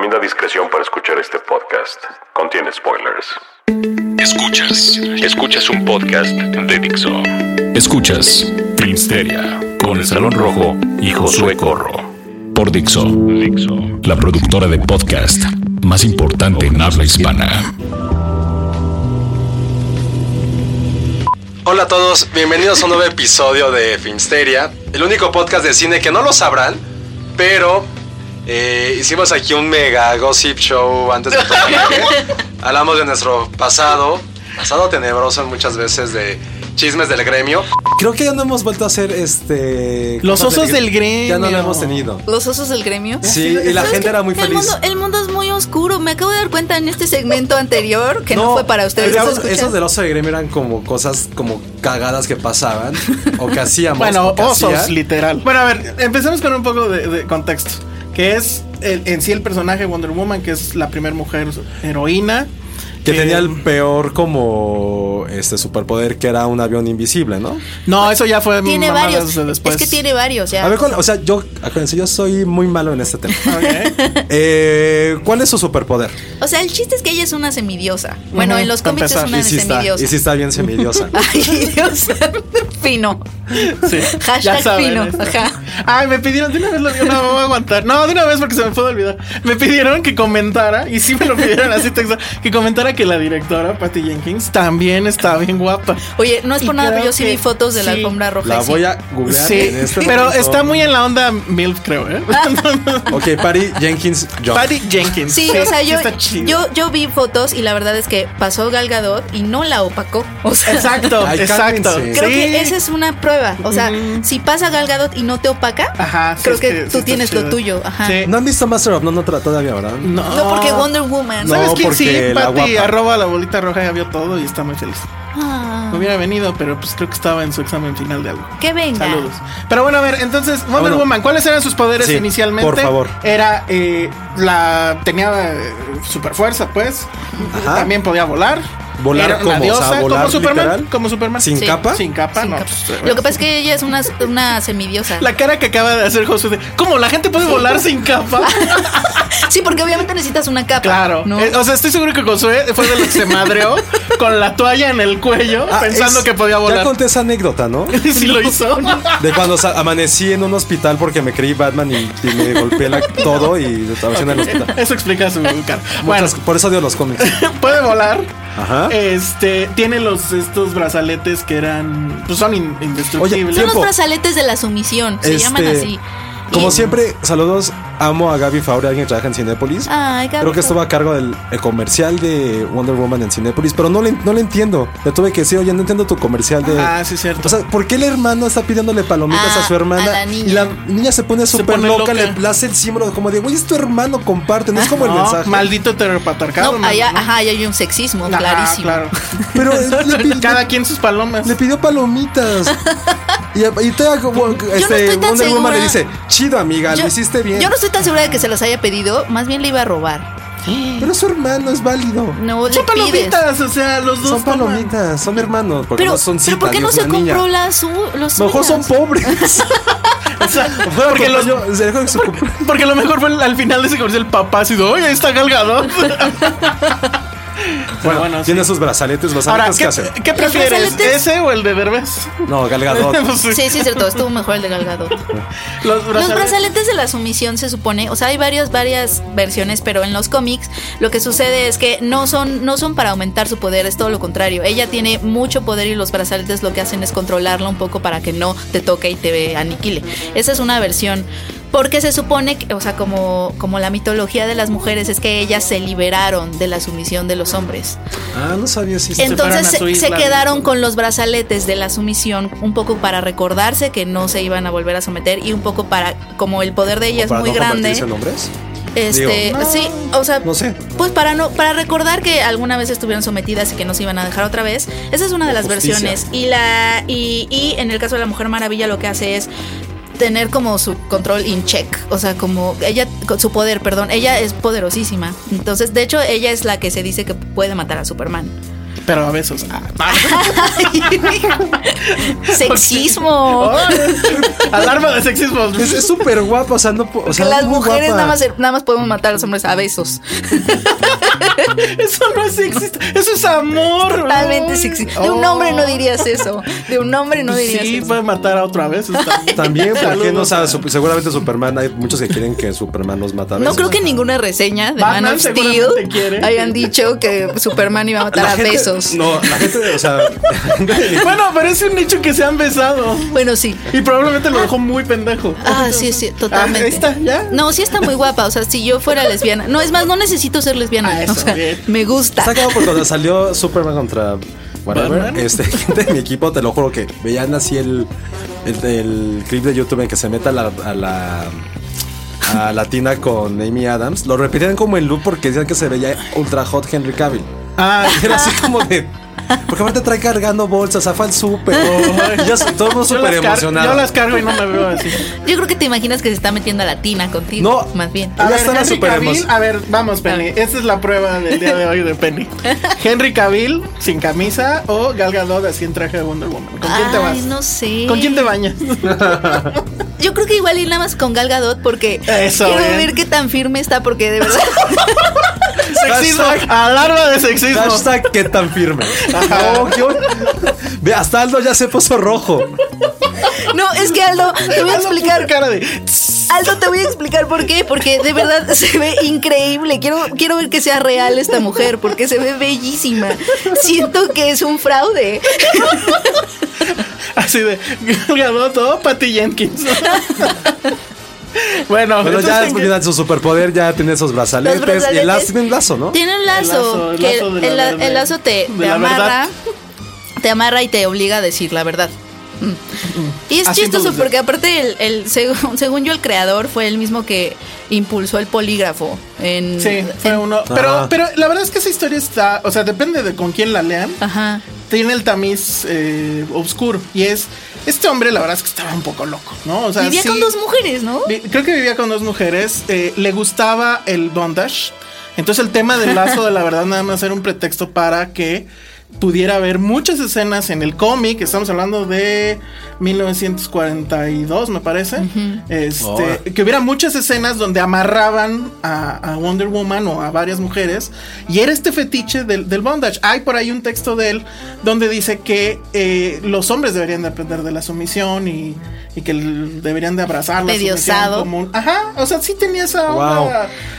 Recomienda discreción para escuchar este podcast. Contiene spoilers. Escuchas, escuchas un podcast de Dixo. Escuchas Filmsteria con el Salón Rojo y Josué Corro. Por Dixo, Dixo, la productora de podcast más importante en habla hispana. Hola a todos, bienvenidos a un nuevo episodio de Filmsteria, el único podcast de cine que no lo sabrán, pero eh, hicimos aquí un mega gossip show antes de todo. Hablamos de nuestro pasado, pasado tenebroso muchas veces de chismes del gremio. Creo que ya no hemos vuelto a hacer este. Los osos del gremio. Ya no lo hemos tenido. Los osos del gremio. Sí, y la ¿Sabes gente era muy el feliz. Mundo, el mundo es muy oscuro. Me acabo de dar cuenta en este segmento anterior que no, fue para ustedes. digamos, esos del oso de gremio eran como cosas como cagadas que pasaban o que hacíamos. Bueno, o que osos, literal. Bueno, a ver, empecemos con un poco de, de contexto. Es el- en sí el personaje Wonder Woman, que es la primera mujer heroína. Que tenía el peor como este superpoder que era un avión invisible, ¿no? No, eso ya fue Tiene varios. de después. Es que tiene varios. Ya. A ver, ¿cuál- o sea, yo, acuérdense, yo soy muy malo en este tema. Eh, ¿Cuál es su superpoder? O sea, el chiste es que ella es una semidiosa. Bueno, en los cómics es una Y sí está, semidiosa. y sí está bien semidiosa. Ay, Dios. Fino. Sí, Hashtag saben fino, esto. ajá. Ay, me pidieron, de una vez lo no, no voy a aguantar. No, de una vez porque se me puede olvidar. Me pidieron que comentara, y sí me lo pidieron así texto, que comentara que la directora, Patty Jenkins, también está bien guapa. Oye, no es Y por nada, pero yo sí vi fotos de la alfombra roja. La voy a googlear Sí, en este pero momento. está muy en la onda MILF, creo, ¿eh? Ok, Patty Jenkins John. Patty Jenkins. Sí, o sea, yo, yo, yo vi fotos y la verdad es que pasó Gal Gadot y no la opacó. O sea, Exacto, exacto. Creo Sí. que esa es una prueba. O sea, si pasa Gal Gadot y no te opaca, Ajá, sí, creo es que, tú tienes lo tuyo. Ajá. Sí. ¿No han visto Master of None otra todavía, verdad? No, No, porque Wonder Woman. No, ¿Sabes quién porque sí? Patty. arroba la bolita roja ya vio todo y está muy feliz. Ah, hubiera venido, pero pues creo que estaba en su examen final de algo. que venga. Saludos. Pero bueno, a ver, entonces, Wonder bueno. Woman, ¿cuáles eran sus poderes Sí, inicialmente? por favor. Era eh, la tenía eh, super fuerza, pues. Ajá. También podía volar. Volar Era una como, o sea, diosa, volar como Superman, literal. como Superman. ¿Sin Sí. capa? Sin capa, Sin no. capa. pues, Lo que pasa es que ella es una, una semidiosa. La cara que acaba de hacer Josué de ¿Cómo la gente puede volar sin capa? Sí, porque obviamente necesitas una capa. Claro. ¿no? Eh, o sea, estoy seguro que Josué fue de los que se madreó con la toalla en el cuello Ah, pensando es- que podía Ya volar. conté esa anécdota, ¿no? sí lo hizo. De cuando amanecí en un hospital porque me creí Batman y, y me golpeé la- todo y estaba en el hospital. Eso explica su cara. Bueno, por eso odio los cómics. puede volar. Ajá. Este tiene los estos brazaletes que eran pues son in- indestructibles. Oye, Son los brazaletes de la sumisión. Se Este, llaman así. Como siempre, saludos. Amo a Gaby Faure, alguien que trabaja en Cinépolis. Ay, Gaby Creo que estuvo a cargo del el comercial de Wonder Woman en Cinépolis, pero no le, no le entiendo. Le tuve que decir, oye, no entiendo tu comercial de. Ah, sí, cierto. O sea, ¿por qué el hermano está pidiéndole palomitas Ah, a su hermana? a la niña. Y la niña se pone súper loca, loca. le, hace el símbolo como de, güey, es tu hermano, comparte. No es como el No, mensaje. maldito heteropatriarcado. No, allá, ¿no? ajá, allá hay un sexismo, Ajá, clarísimo. claro. Pero le, pi- Cada quien sus palomas. le pidió palomitas. y, y te este, estoy tan Wonder Woman le dice, chido, amiga, lo hiciste bien. Yo no estoy tan segura de que se los haya pedido, más bien le iba a robar. Pero es su hermano, es válido. No le Son pides. palomitas, o sea, los dos Son toman. palomitas, son hermanos, porque Pero, no son pero citas, ¿por qué no se compró las su- los A lo mejor son pobres. O sea, porque, por los, yo- se dejó de su comp- porque lo mejor fue al final de ese comercial el papá así de, oye, ahí está Galgado. Bueno, bueno, tiene sí. sus brazaletes, los Ahora, brazaletes que ¿qué, hacen. ¿qué prefieres? ¿Ese o el de Derbez? No, Gal Gadot. Pues sí. Sí, es cierto. Estuvo mejor el de Galgado. Los Los brazaletes. brazaletes de la sumisión se supone, o sea, hay varias, varias versiones, pero en los cómics lo que sucede es que no son, no son para aumentar su poder, es todo lo contrario. Ella tiene mucho poder y los brazaletes lo que hacen es controlarla un poco para que no te toque y te aniquile. Esa es una versión. Porque se supone que, o sea, como, como la mitología de las mujeres es que ellas se liberaron de la sumisión de los hombres. Ah, no sabía si Entonces se, se isla. quedaron con los brazaletes de la sumisión un poco para recordarse que no se iban a volver a someter y un poco para, como el poder de ella es muy no grande. en hombres. Este, Digo, sí, o sea, no sé. pues para no para recordar que alguna vez estuvieron sometidas y que no se iban a dejar otra vez. Esa es una de las Justicia. versiones y la y, y en el caso de la Mujer Maravilla lo que hace es tener como su control in check, o sea, como ella su poder, perdón, ella es poderosísima. Entonces, de hecho, ella es la que se dice que puede matar a Superman. Pero a besos. Ah, Sexismo. oh, alarma de sexismo. Es súper guapa, o sea, no o sea, las mujeres guapa. nada más, nada más podemos matar a los hombres a besos. Eso no es sexista. Eso es amor. Totalmente sexista. De un hombre no dirías eso. De un hombre no dirías sí, eso. puede matar a otra vez. está bien. También, ¿por qué no? O sea, seguramente Superman, hay muchos que quieren que Superman los mata a No veces. creo que ninguna reseña de Batman Man of Steel hayan dicho que Superman iba a matar La a gente- besos. No, la gente, o sea, Bueno, pero es un nicho que se han besado. Bueno, sí. Y probablemente lo dejó muy pendejo. Ah, sí, sí, totalmente. Ah, ahí está, ya. No, sí está muy guapa. O sea, si yo fuera lesbiana. No, es más, no necesito ser lesbiana. Ah, eso, o sea, bien. me gusta. está acabado porque cuando salió Superman contra whatever, este, gente de mi equipo, te lo juro que veían así el, el, el clip de YouTube en que se mete a la, a la a Latina con Amy Adams, lo repetían como en loop porque decían que se veía ultra hot Henry Cavill. Ah, Era así como de. Porque aparte trae cargando bolsas, zafa el súper. Ya todo el mundo yo súper las, car- emocionado. yo las cargo y no me veo así. Yo creo que te imaginas que se está metiendo a la tina contigo. No. Más bien. A Ya ver, están Henry súper Cavill, emos- a ver, vamos, Penny. Esta es la prueba del día de hoy de Penny. Henry Cavill sin camisa o Gal Gadot así en traje de Wonder Woman. ¿Con quién te Ay, vas? no sé. ¿Con quién te bañas? Yo creo que igual ir nada más con Gal Gadot porque Eso, quiero bien. ver qué tan firme está porque de verdad Sexismo. Hashtag- Alarma de sexismo. Hashtag qué tan firme. No, qué hor- Ve, hasta Aldo ya se puso rojo. No, es que Aldo, te voy a explicar. cara de. Aldo, te voy a explicar por qué. Porque de verdad se ve increíble. Quiero, quiero ver que sea real esta mujer, porque se ve bellísima. Siento que es un fraude. Así de. Gal Gadot o Patty Jenkins. Bueno, Bueno, ya ¿en qué- mira, su superpoder ya tiene esos brazaletes. Y el lazo tiene un lazo, ¿no? Tiene un lazo, lazo, el que lazo la el, lazo te, amarra. verdad. Te amarra y te obliga a decir la verdad. Mm. Y es Así chistoso porque aparte el, el- según, según yo el creador fue el mismo que impulsó el polígrafo en Sí, fue en- uno. Pero, Ah. pero la verdad es que esa historia está. O sea, depende de con quién la lean. Ajá. Tiene el tamiz eh, oscuro. Y es. Este hombre, la verdad es que estaba un poco loco, ¿no? O sea, Vivía sí- con dos mujeres, ¿no? Creo que vivía con dos mujeres. eh, le gustaba el bondage. Entonces, el tema del lazo de la verdad, nada más era un pretexto para que pudiera haber muchas escenas en el cómic. Estamos hablando de 1942, me parece. Este, Oh. que hubiera muchas escenas donde amarraban a, a Wonder Woman o a varias mujeres. Y era este fetiche del, del bondage. Hay por ahí un texto de él donde dice que eh, los hombres deberían de aprender de la sumisión y, y que deberían de abrazar la sumisión un- Ajá, o sea, sí tenía esa onda Wow.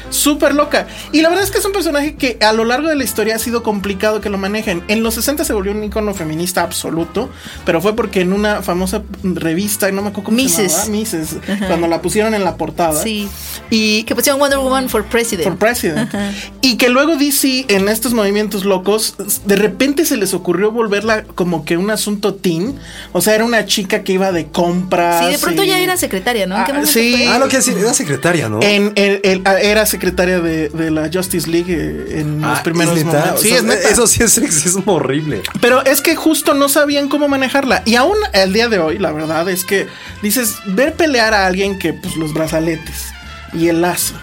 súper loca. Y la verdad es que es un personaje que a lo largo de la historia ha sido complicado que lo manejen. En los 60 se volvió un icono feminista absoluto, pero fue porque en una famosa revista, no me acuerdo cómo se Mises. llamaba, Mises, cuando la pusieron en la portada. Sí. Y Que pusieron Wonder Woman for President. For President. Y que luego DC, en estos movimientos locos, de repente se les ocurrió volverla como que un asunto teen. O sea, era una chica que iba de compras. Sí, de pronto y- ya era secretaria, ¿no? ¿En qué Ah, sí. fue? Ah, lo que decir, era secretaria, ¿no? En, el- el- ah, era secretaria de, de la Justice League eh, en los Ah, primeros momentos. O Sí, sea, es neta. Eso sí es sexismo horrible. Pero es que justo no sabían cómo manejarla. Y aún el día de hoy, la verdad es que dices, ver pelear a alguien que, pues, los brazaletes y el lazo.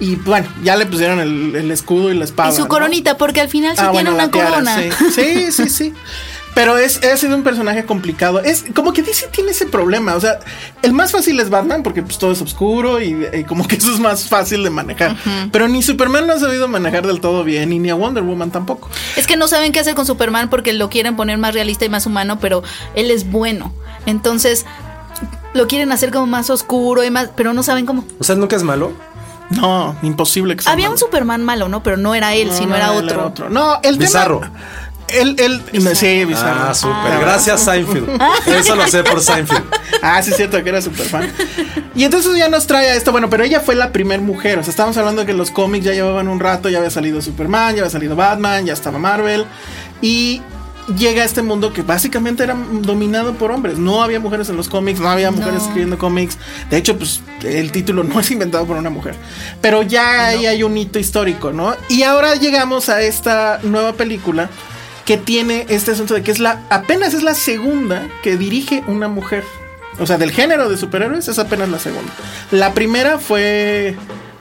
Y bueno, ya le pusieron el, el escudo y la espada. Y su ¿no? coronita, porque al final sí Ah, tiene bueno, una tiara, corona. Sí, sí, sí. sí. Pero es, ha sido un personaje complicado. Es como que DC tiene ese problema. O sea, el más fácil es Batman porque pues todo es oscuro y, y como que eso es más fácil de manejar. Pero ni Superman lo ha sabido manejar del todo bien y ni a Wonder Woman tampoco. Es que no saben qué hacer con Superman porque lo quieren poner más realista y más humano, pero él es bueno. Entonces lo quieren hacer como más oscuro y más, pero no saben cómo. O sea, nunca es malo. No, imposible que sea Había un. Superman malo, ¿no? Pero no era él, No, sino no, era otro. No, el Bizarro. tema. Él, él, sí, bizarro. Ah, súper. Gracias, Seinfeld. Eso lo sé por Seinfeld. Ah, sí, es cierto que era súper fan. Y entonces ya nos trae a esto. Bueno, pero ella fue la primer mujer. O sea, estamos hablando de que los cómics ya llevaban un rato. Ya había salido Superman, ya había salido Batman, ya estaba Marvel. Y llega a este mundo que básicamente era dominado por hombres. No había mujeres en los cómics, no había mujeres No. escribiendo cómics. De hecho, pues el título no es inventado por una mujer. Pero ya ahí hay un hito histórico, ¿no? Y ahora llegamos a esta nueva película que tiene este asunto de que es la apenas es la segunda que dirige una mujer. O sea, del género de superhéroes es apenas la segunda. La primera fue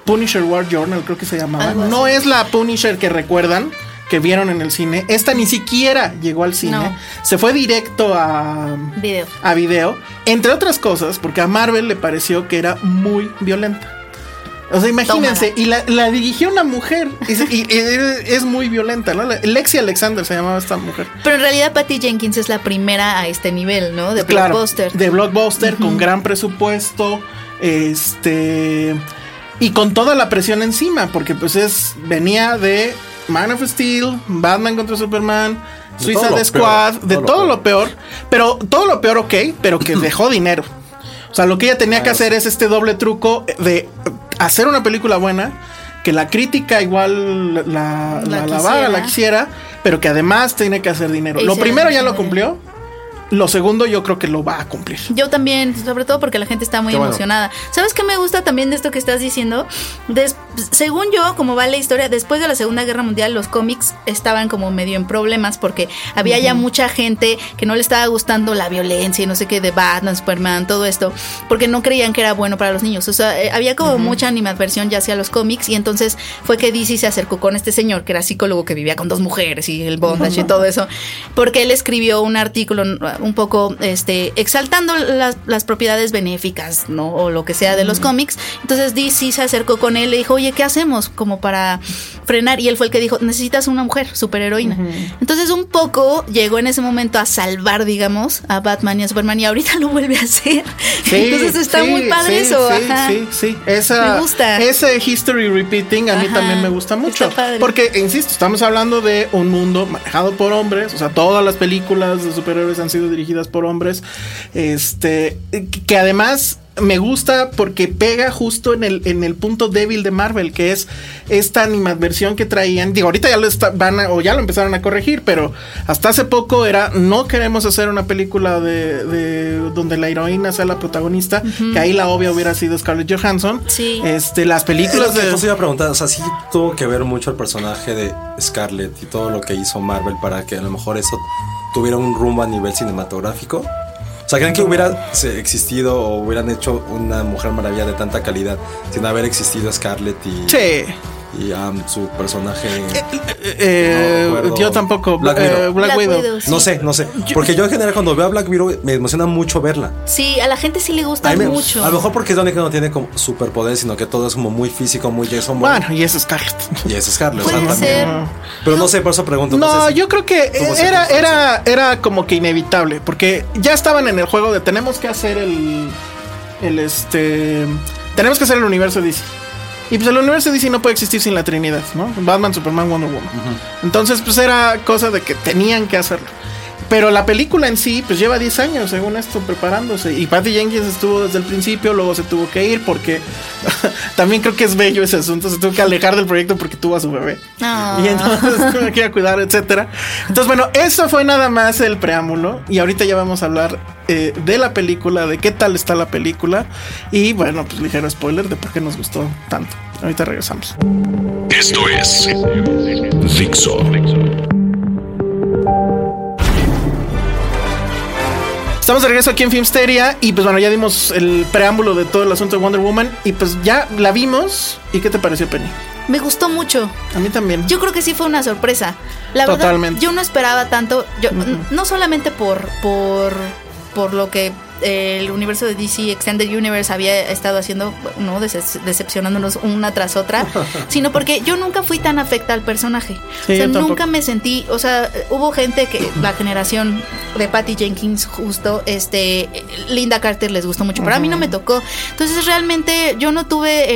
Punisher War Journal, creo que se llamaba. Algo No es la Punisher que recuerdan que vieron en el cine. Esta ni siquiera llegó al cine. No. Se fue directo a Video. a video, entre otras cosas, porque a Marvel le pareció que era muy violenta. O sea, imagínense, Tómala. y la, la dirigió una mujer, y, se- y- y es muy violenta, ¿no? Lexi Alexander se llamaba esta mujer. Pero en realidad Patty Jenkins es la primera a este nivel, ¿no? De Claro, blockbuster. de blockbuster, con gran presupuesto, este... Y con toda la presión encima, porque pues es... Venía de Man of Steel, Batman contra Superman, De Suicide Squad, peor, de todo lo todo lo peor. Pero todo lo peor, ok, pero que dejó dinero. O sea, lo que ella tenía que hacer es este doble truco de hacer una película buena, que la crítica igual la, la, La la quisiera. quisiera, pero que además tiene que hacer dinero. Y Lo primero ya lo cumplió. Lo segundo yo creo que lo va a cumplir. Yo también, sobre todo porque la gente está muy Qué bueno. emocionada. ¿Sabes qué me gusta también de esto que estás diciendo? Des- según yo, como va la historia, después de la Segunda Guerra Mundial los cómics estaban como medio en problemas porque había ya mucha gente que no le estaba gustando la violencia y no sé qué de Batman, Superman, todo esto, porque no creían que era bueno para los niños. O sea, eh, había como mucha animadversión ya hacia los cómics y entonces fue que DC se acercó con este señor que era psicólogo que vivía con dos mujeres y el bondage y todo eso, porque él escribió un artículo un poco este exaltando las, las propiedades benéficas, ¿no? O lo que sea de los cómics. Entonces DC se acercó con él y dijo, oye, ¿qué hacemos? Como para frenar. Y él fue el que dijo, necesitas una mujer, superheroína. Entonces un poco llegó en ese momento a salvar, digamos, a Batman y a Superman y ahorita lo vuelve a hacer. Entonces está sí, muy padre sí, eso. Sí, ajá. sí, sí. Esa, Me gusta. Ese history repeating a mí también me gusta mucho. Porque, insisto, estamos hablando de un mundo manejado por hombres. O sea, todas las películas de superhéroes han sido dirigidas por hombres. Este, que además me gusta porque pega justo en el, en el punto débil de Marvel, que es esta animadversión que traían. Digo, ahorita ya lo está- van a- o ya lo empezaron a corregir, pero hasta hace poco era no queremos hacer una película de, de donde la heroína sea la protagonista, que ahí la obvia hubiera sido Scarlett Johansson. Sí. Este, las películas de justo iba a preguntar, o sea, sí tuvo que ver mucho el personaje de Scarlett y todo lo que hizo Marvel para que a lo mejor eso tuviera un rumbo a nivel cinematográfico. O sea, ¿creen que hubiera existido o hubieran hecho una Mujer Maravilla de tanta calidad sin haber existido Scarlett y, Sí. Y um, su personaje? Eh, No recuerdo. yo tampoco. Black eh, Widow. Black Black Widow. Widow, sí. No sé, no sé. Porque yo en general cuando veo a Black Widow me emociona mucho verla. Sí, a la gente sí le gusta A, mí me- mucho. a lo mejor porque es la única que no tiene como superpoder, sino que todo es como muy físico, muy Jason Bourne. Bueno, y es Scarlett. Y es Scarlett. o sea, Puede también. ser. Pero no sé, por eso pregunto. No, sé si- yo creo que era, era, era como que inevitable, porque ya estaban en el juego de tenemos que hacer el, el este, tenemos que hacer el universo DC. Y pues el universo DC no puede existir sin la Trinidad, ¿no? Batman, Superman, Wonder Woman. Entonces, pues era cosa de que tenían que hacerlo. Pero la película en sí, pues lleva 10 años, según esto, preparándose. Y Patty Jenkins estuvo desde el principio, luego se tuvo que ir porque también creo que es bello ese asunto. Se tuvo que alejar del proyecto porque tuvo a su bebé. Ah. Y entonces tuve que ir a cuidar, etcétera. Entonces, bueno, eso fue nada más el preámbulo. Y ahorita ya vamos a hablar eh, de la película, de qué tal está la película. Y bueno, pues ligero spoiler de por qué nos gustó tanto. Ahorita regresamos. Esto es Dixo. Estamos de regreso aquí en Filmsteria y pues bueno, ya dimos el preámbulo de todo el asunto de Wonder Woman y pues ya la vimos. ¿Y qué te pareció, Penny? me gustó mucho. A mí también. Yo creo que sí fue una sorpresa. La Totalmente. verdad, yo no esperaba tanto. Yo, No solamente por, por, por lo que el universo de DC Extended Universe había estado haciendo, no Decep- decepcionándonos una tras otra, sino porque yo nunca fui tan afecta al personaje. Sí, o sea, nunca me sentí, o sea, hubo gente que la generación de Patty Jenkins justo, este, Linda Carter les gustó mucho, pero a mí no me tocó. Entonces realmente yo no tuve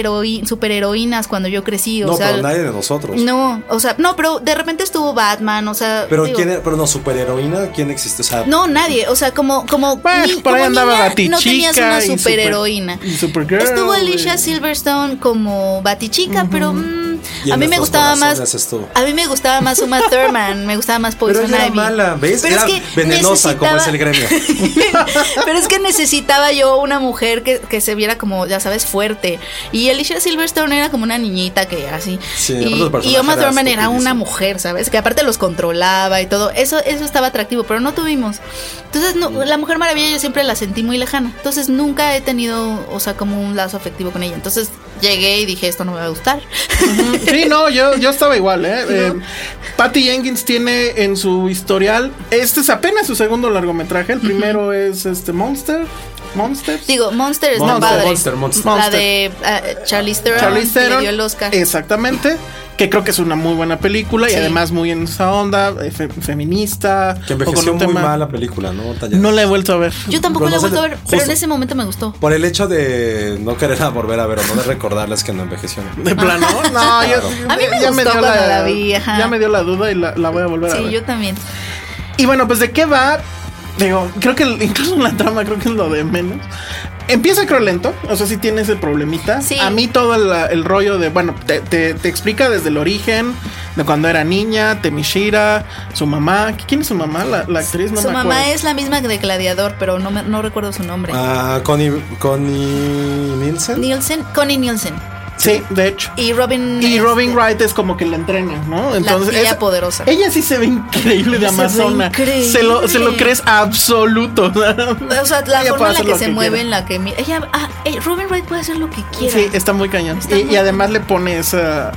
superheroínas cuando yo crecí, o no, sea, pero nadie de nosotros. no, o sea, no, pero de repente estuvo Batman, o sea. Pero digo, quién, pero no superheroína, ¿quién existe? O sea, No, nadie, o sea, como como, Bueno, como andaba niña Batichica no tenías una y superheroína. Super- y Estuvo Alicia Silverstone como Batichica, pero Y en a mí me gustaba más a mí me gustaba más Uma Thurman, me gustaba más pero Poison ella era Ivy. mala, ¿ves? Pero era es que venenosa como es el gremio. Pero es que necesitaba yo una mujer que, que se viera como, ya sabes, fuerte. Y Alicia Silverstone era como una niñita que así. Sí, y, y Uma Thurman era una mujer, ¿sabes? Que aparte los controlaba y todo. Eso, eso estaba atractivo, pero no tuvimos. Entonces, no, la Mujer Maravilla yo siempre la sentí muy lejana. Entonces, nunca he tenido, o sea, como un lazo afectivo con ella. Entonces, llegué y dije, esto no me va a gustar. Sí, no, yo, yo estaba igual, ¿eh? Eh, Patty Jenkins tiene en su historial, este es apenas su segundo largometraje, el primero es este Monster, Monsters. Digo, Monster es Monster, no padre. Monster, Monster. La de ah, Charlize Theron, Charlize que le Theron, dio el Oscar. Exactamente. Que creo que es una muy buena película y Sí. además muy en esa onda, eh, fe- feminista. Que envejeció muy tema- mal la película, ¿no? No la he vuelto a ver. Yo tampoco Pero la he vuelto a ver, pero en ese momento me gustó. Por el hecho de no querer volver a ver o no de recordarles que no envejeció. De plano, no, yo, A mí me ya gustó dio la vi, ajá. Ya me dio la duda y la, la voy a volver a Sí, ver. yo también. Y bueno, pues de qué va. Digo, creo que incluso en la trama creo que es lo de menos. Empieza creo lento, o sea, sí tiene ese problemita. Sí. A mí todo el, el rollo de, bueno, te, te- te explica desde el origen, de cuando era niña, Temishira, su mamá. ¿Quién es su mamá? La, la actriz, no su me mamá acuerdo. es la misma que de Gladiador, pero no, me- no recuerdo su nombre. Ah, Connie, Connie Nielsen. Nielsen, Connie Nielsen. Sí, de hecho. Y Robin. Y Robin este, Wright es como que la entrena, ¿no? Entonces, tía esa- poderosa. Ella sí se ve increíble de Se ve Amazona. increíble. Se lo, se lo crees absoluto. O sea, la Ella forma en la que se que mueve, quiera. en la que. Ella, ah, eh, Robin Wright puede hacer lo que quiera. Sí, está muy cañón. Está y, muy y además le pone esa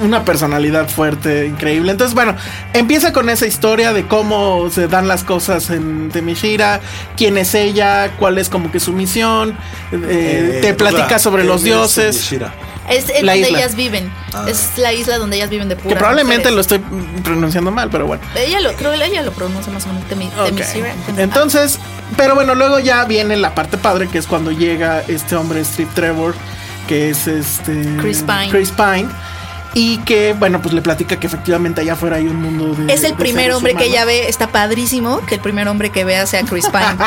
una personalidad fuerte, increíble. Entonces, bueno, empieza con esa historia de cómo se dan las cosas en Temishira, quién es ella, cuál es como que su misión. eh, te platica sobre los dioses. Es donde isla. ellas viven. Es la isla donde ellas viven de pura Que probablemente lo estoy pronunciando mal, pero bueno. Ella lo, creo que ella lo pronuncia más o menos. Temi, Ok. Temisira, Temi- Entonces, pero bueno, luego ya viene la parte padre, que es cuando llega este hombre Steve Trevor, que es este Chris Pine. Chris Pine, y que, bueno, pues le platica que efectivamente allá afuera hay un mundo de. Es el de primer seres hombre que humanos. ella ve, está padrísimo que el primer hombre que vea sea Chris Pine.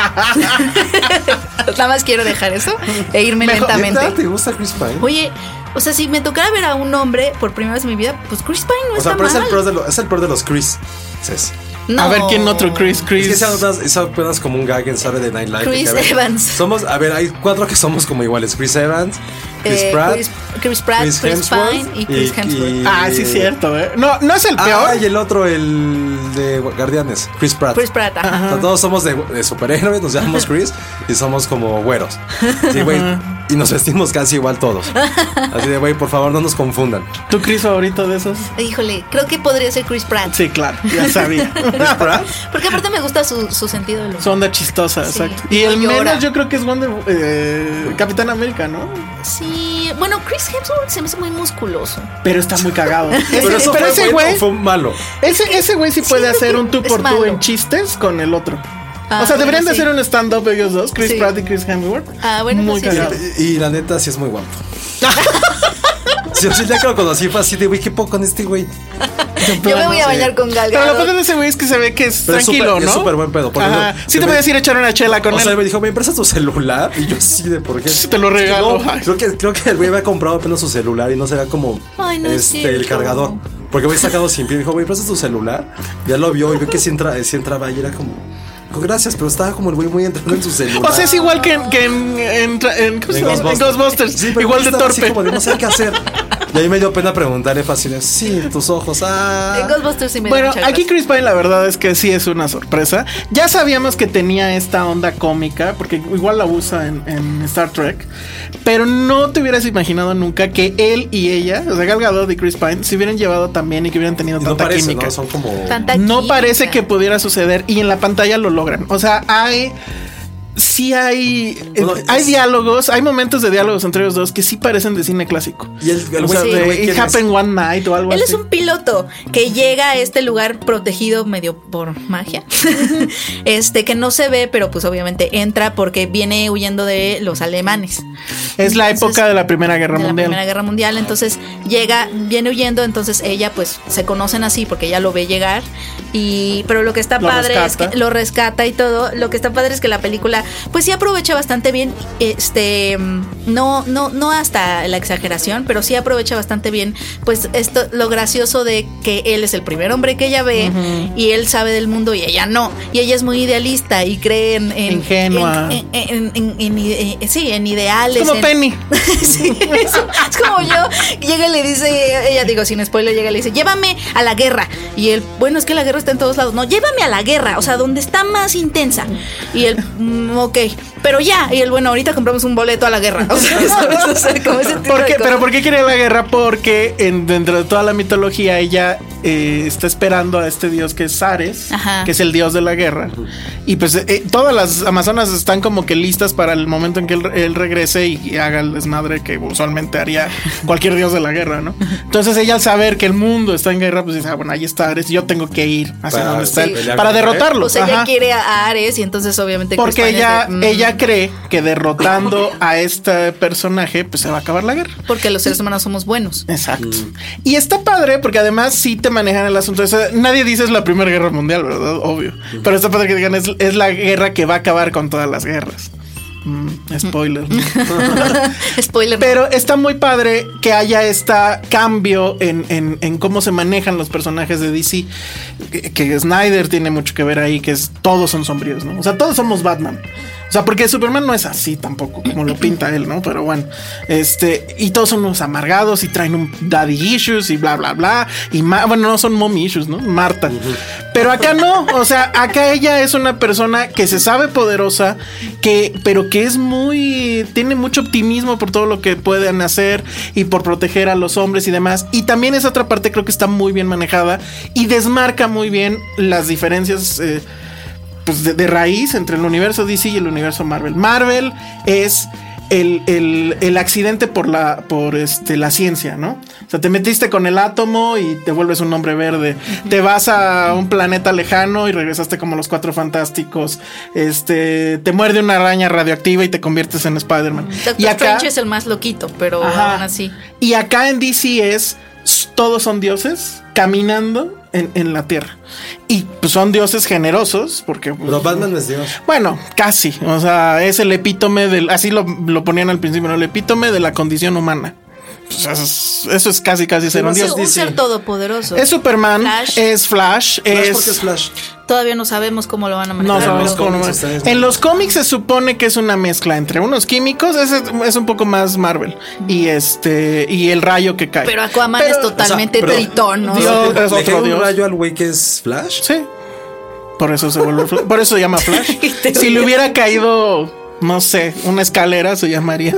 Nada más quiero dejar eso e irme Mejor- lentamente. ¿Te gusta Chris Pine? Oye, o sea, si me tocara ver a un hombre por primera vez en mi vida, pues Chris Pine no o sea, está pero es el, mal. peor de lo- es el peor de los Chris. Ses. No. A ver quién otro Chris, Chris. Es que es apenas, es como un gag en Saturday Night Live. Chris que, ver, Evans. Somos, a ver, hay cuatro que somos como iguales. Chris Evans, Chris Eh, Pratt, Chris, Chris Pratt, Chris, Hemsworth Pine y Chris Hemsworth. Ah, sí, cierto, ¿eh? No, no es el peor. Ah, y el otro, el de Guardianes, Chris Pratt. Chris Pratt, ajá. O sea, todos somos de, de superhéroes, nos llamamos Chris y somos como güeros. Sí, güey. Y nos vestimos casi igual todos. Así de, güey, por favor, no nos confundan. ¿Tu Chris favorito de esos? Híjole, creo que podría ser Chris Pratt. Sí, claro, ya sabía. Chris Pratt. Porque aparte me gusta su, su sentido del humor. Su onda chistosa, Sí, exacto. y Y el menos yo creo que es Wonder eh, Capitán América, ¿no? Sí, bueno, Chris Hemsworth se me hace muy musculoso. Pero está muy cagado. Ese- Pero eso pero fue ese güey, fue malo. ese, ese güey sí puede hacer un tú por tú malo. en chistes con el otro. Ah, o sea, deberían de sí. hacer un stand-up ellos dos, Chris Sí. Pratt y Chris Hemsworth. Ah, bueno, muy sí, cagado. Y, y la neta, sí es muy guapo. Sí, sí, ya que lo conocí fue así de, güey, ¿qué poco con este güey? Yo me voy a bañar con Gal Pero lo peor de ese güey es que se ve que es Pero es tranquilo, súper- ¿no? es súper buen pedo, Ajá. sí se te ve- puedes ir a echar una chela con O él. sea, me dijo, ¿me prestas tu celular? Y yo sí, de por qué. Te lo regalo. No, creo, que, creo que el güey había comprado apenas su celular y no será como Ay, no es este, el cierto. cargador. Porque voy sacado sin pie. Me dijo, güey, prestas tu celular. Ya lo vio y vio que sí, entra, sí entraba y era como. Gracias, pero estaba como el güey muy entrando en su celular. O sea, es igual que en, que en, en, en- ¿cómo se En Ghostbusters. Sí, igual de estaba así torpe. como de no sé qué hacer. Y ahí me dio pena preguntarle fácil. Sí, tus ojos. Ah. En Ghostbusters sí me dio Bueno, aquí. Chris Pine la verdad es que sí es una sorpresa. Ya sabíamos que tenía esta onda cómica, porque igual la usa en, en Star Trek, pero no te hubieras imaginado nunca que él y ella, o sea, Gal Gadot y Chris Pine, se hubieran llevado tan bien y que hubieran tenido Y no tanta parece, química. ¿no? Son como. Tanta No química. parece que pudiera suceder y en la pantalla lo logran. O sea, hay. Sí hay. Bueno, hay es- diálogos, hay momentos de diálogos entre ellos dos que sí parecen de cine clásico. Y el, el O sea, de It. Happened One Night o algo Él así. es un piloto que llega a este lugar protegido medio por magia. este que no se ve, pero pues obviamente entra porque viene huyendo de los alemanes. Es la época de la Primera Guerra de la Mundial. Primera Guerra Mundial. Entonces llega, viene huyendo, entonces ella pues se conocen así porque ella lo ve llegar. Y, pero lo que está Lo padre rescata. es que lo rescata y todo. Lo que está padre es que la película pues sí aprovecha bastante bien, este, no, no, no hasta la exageración, pero sí aprovecha bastante bien pues esto, lo gracioso de que él es el primer hombre que ella ve y él sabe del mundo y ella no. Y ella es muy idealista y cree en... en- Ingenua. en- en- en- en ide- sí, en ideales. Es como en- Penny. Sí, es, es como yo. Llega y le dice, ella digo, sin spoiler, llega y le dice, llévame a la guerra. Y él, bueno, es que la guerra está en todos lados. No, llévame a la guerra, o sea, donde está más intensa. Y él, "Mm, ok, pero ya. Y él, bueno, ahorita compramos un boleto a la guerra. O sea, ¿sabes? O sea, como ese tipo ¿Por qué? ¿Pero por qué quiere la guerra? Porque en- dentro de toda la mitología ella eh, está esperando a este dios que es Ares, Ajá. que es el dios de la guerra. Y pues eh, todas las amazonas están como que listas para el momento en que él, él regrese y, y haga el desmadre que usualmente haría cualquier dios de la guerra, ¿no? Entonces ella al saber que el mundo está en guerra, pues dice, ah, bueno, ahí está Ares, yo tengo que ir hacia Para donde está él, para derrotarlo. O sea, ella Ajá. quiere a Ares y entonces obviamente... Porque ella, de, ella cree que derrotando a este personaje, pues se va a acabar la guerra. Porque los seres humanos somos buenos. Exacto. Y está padre porque además sí te manejan el asunto. O sea, nadie dice es la Primera Guerra Mundial, ¿verdad? Obvio. Pero está padre que digan es, es la guerra que va a acabar con todas las guerras. Mm, spoiler. ¿no? Spoiler. Pero está muy padre que haya este cambio en, en- en cómo se manejan los personajes de DC. Que, que Snyder tiene mucho que ver ahí, que es todos son sombríos, ¿no? O sea, todos somos Batman. O sea, porque Superman no es así tampoco, como lo pinta él, ¿no? Pero bueno, este, y todos son unos amargados y traen un daddy issues y bla, bla, bla. Y bueno, no son mommy issues, ¿no? Marta. Pero acá no, o sea, acá ella es una persona que se sabe poderosa, que, pero que es muy, tiene mucho optimismo por todo lo que pueden hacer y por proteger a los hombres y demás. Y también esa otra parte creo que está muy bien manejada y desmarca muy bien las diferencias. eh, pues de, de raíz entre el universo DC y el universo Marvel. Marvel es el, el- el accidente por la, por este, la ciencia, ¿no? O sea, te metiste con el átomo y te vuelves un hombre verde. Te vas a un planeta lejano y regresaste como los cuatro fantásticos. Este, te muerde una araña radioactiva y te conviertes en Spider-Man. Y acá, Strange es el más loquito, pero Ajá. aún así. y acá en DC es todos son dioses caminando en, en la tierra. Y pues, son dioses generosos, porque pues, Pero Batman es Dios. bueno, casi. O sea, es el epítome del. Así lo, lo ponían al principio, ¿no? El epítome de la condición humana. Pues eso, es, eso es casi, casi ser un dios. un ser todopoderoso. Es Superman, Flash. es Flash, Flash es. porque es Flash. Todavía no sabemos cómo lo van a manejar. No sabemos cómo. En los cómics se supone que es una mezcla entre unos químicos, es, es un poco más Marvel. Y este. Y el rayo que cae. Pero Aquaman Pero- es totalmente tritón, ¿no? Dios- es ¿Le otro cae un dios. rayo al güey que es Flash? Sí. Por eso se vuelve Flash. Por eso se llama Flash. Si le hubiera caído, no sé, una escalera, se llamaría.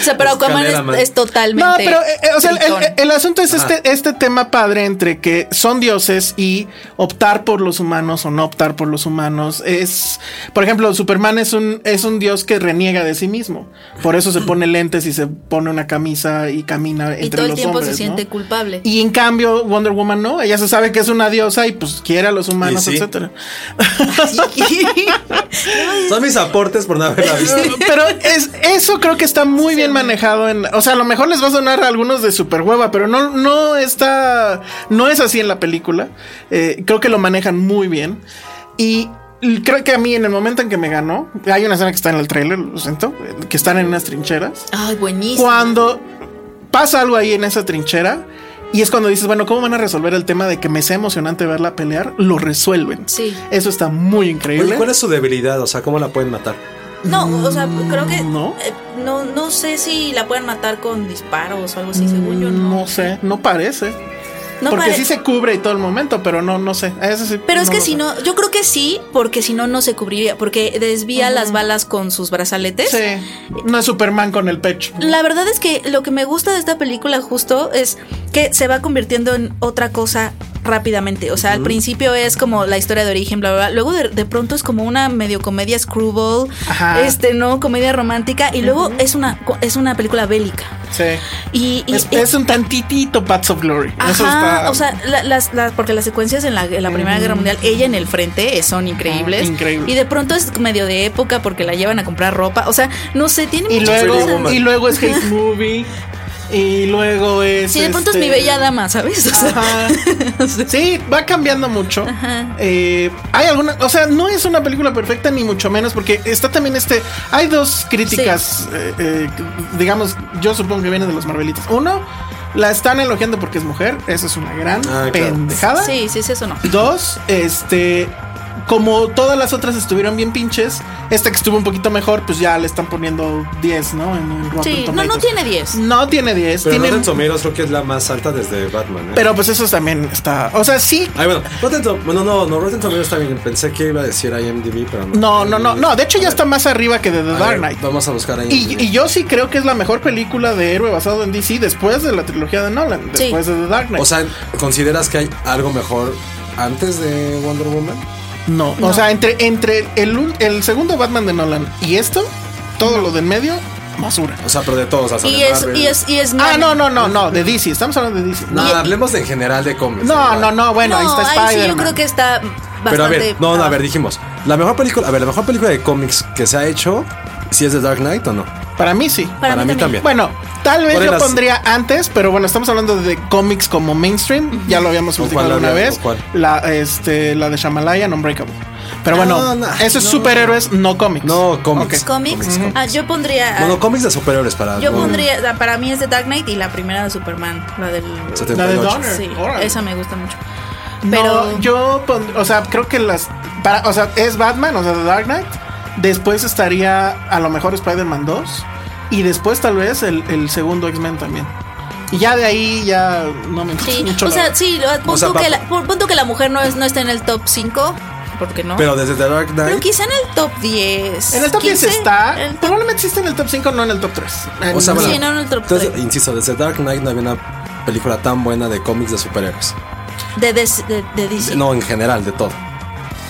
O sea, pero Aquaman es, es totalmente. No, pero eh, eh, o sea, el- tritón. el, el asunto es este, este tema padre entre que son dioses y optar por los humanos o no optar por los humanos. Es, por ejemplo, Superman es un, es un dios que reniega de sí mismo. Por eso se pone lentes y se pone una camisa y camina entre y todo el los tiempo hombres, se ¿no? siente culpable. Y en cambio, Wonder Woman no, ella se sabe que es una diosa y pues quiere a los humanos, sí. etcétera. Son mis aportes por no Pero es, eso creo que está muy bien manejado en, o sea, a lo mejor les va a sonar a algunos de super hueva, pero no, no está, no es así en la película. Eh, creo que lo manejan muy bien y creo que a mí en el momento en que me ganó, hay una escena que está en el trailer, lo siento, que están en unas trincheras. Ay, buenísimo. Cuando pasa algo ahí en esa trinchera y es cuando dices, bueno, ¿cómo van a resolver el tema de que me sea emocionante verla pelear? Lo resuelven. Sí. Eso está muy increíble. Oye, ¿cuál es su debilidad? O sea, ¿cómo la pueden matar? No, o sea, creo que. ¿No? eh, no, no sé si la pueden matar con disparos o algo así, según yo, no. No sé, no parece. No Porque pare- sí se cubre y todo el momento, pero no, no sé. Eso sí, Pero es que si sé. no, yo creo que sí, porque si no, no se cubriría, porque desvía las balas con sus brazaletes. Sí, no es Superman con el pecho. La verdad es que lo que me gusta de esta película justo es que se va convirtiendo en otra cosa rápidamente. O sea, al principio es como la historia de origen, bla, bla, bla. Luego de, de pronto es como una medio comedia screwball, Ajá. este, ¿no? Comedia romántica. Y luego es una es una película bélica. Sí. Y, y- Es, y- es un tantitito Paths of Glory. Eso Ajá, está. o sea, la- las, las- porque las secuencias en la, en la Primera Guerra Mundial, ella en el frente eh, son increíbles. Increíble. Y de pronto es medio de época porque la llevan a comprar ropa. O sea, no sé, tiene y muchas luego, cosas. y luego es Hate Movie. Y luego es. Sí, de pronto es este, mi bella dama, ¿sabes? O sea, Ajá. Sí, va cambiando mucho. Eh, hay alguna, o sea, no es una película perfecta ni mucho menos porque está también este, hay dos críticas, eh, eh, digamos, yo supongo que vienen de los Marvelitos. Uno, la están elogiando porque es mujer, eso es una gran Ah, claro. pendejada. sí, sí, sí, eso no. Dos, este, como todas las otras estuvieron bien pinches, esta que estuvo un poquito mejor, pues ya le están poniendo 10, ¿no? En el Rotten Sí, no, no Tomatoes. tiene 10. No tiene 10, Pero tiene, Rotten Tomatoes creo que es la más alta desde Batman. ¿eh? pero pues eso también está, o sea, sí, Ay, bueno, Rotten Tom- bueno, no, no, Rotten Tomatoes está bien. Pensé que iba a decir IMDb, pero no. No, no, no, no. De hecho, ya está más arriba que de The A Dark ver, Knight. Vamos a buscar IMDb. Y, y yo sí creo que es la mejor película de héroe basado en DC después de la trilogía de Nolan, Sí. después de The Dark Knight. O sea, ¿consideras que hay algo mejor antes de Wonder Woman? No, o sea, entre, entre el, el segundo Batman de Nolan y esto, todo lo de en medio, basura. O sea, pero de todos. sea, Y de es, y es, y es Ah, no, no, no, no, de DC, estamos hablando de DC. No, Y- hablemos en general de cómics. no, no, no, bueno, ahí No, está ahí sí yo Spider-Man. creo que está bastante. Pero a ver, no, no, a ver, dijimos. La mejor película, a ver, la mejor película de cómics que se ha hecho, si es de Dark Knight o no. Para mí sí. Para, para mí, mí también. también. Bueno, tal vez ¿Cuál yo pondría antes, pero bueno, estamos hablando de cómics como mainstream, ya lo habíamos ¿O platicado una vez. cuál? La, este, la de Shamalayan, Unbreakable. Pero bueno, No, no, eso es no. superhéroes, no cómics. No, cómics. Ok. Cómics. Ah, yo pondría. No, no, cómics de superhéroes para. yo pondría. Para mí es de Dark Knight y la primera de Superman. La del. 78. La de Donner. Sí, Órale. esa me gusta mucho. No, Pero. yo, pon- o sea, creo que las. Para, o sea, es Batman, o sea, The Dark Knight. Después estaría a lo mejor Spider-Man 2. Y después tal vez el, el segundo X-Men también. Y ya de ahí ya no me Sí, mucho. o la- sea, sí, pon, O sea, que la, tú que la mujer no, es, no está en el top 5, porque no. Pero desde The Dark Pero Knight. quizá en el top 10. en el top 10 15, está. el top- Probablemente sí está en el top 5, no en el top 3. O sea, bueno, Sí, no, en el top entonces, tres. insisto, desde Dark Knight no había una película tan buena de cómics de superhéroes. de, de, de- de DC. No, en general, de todo.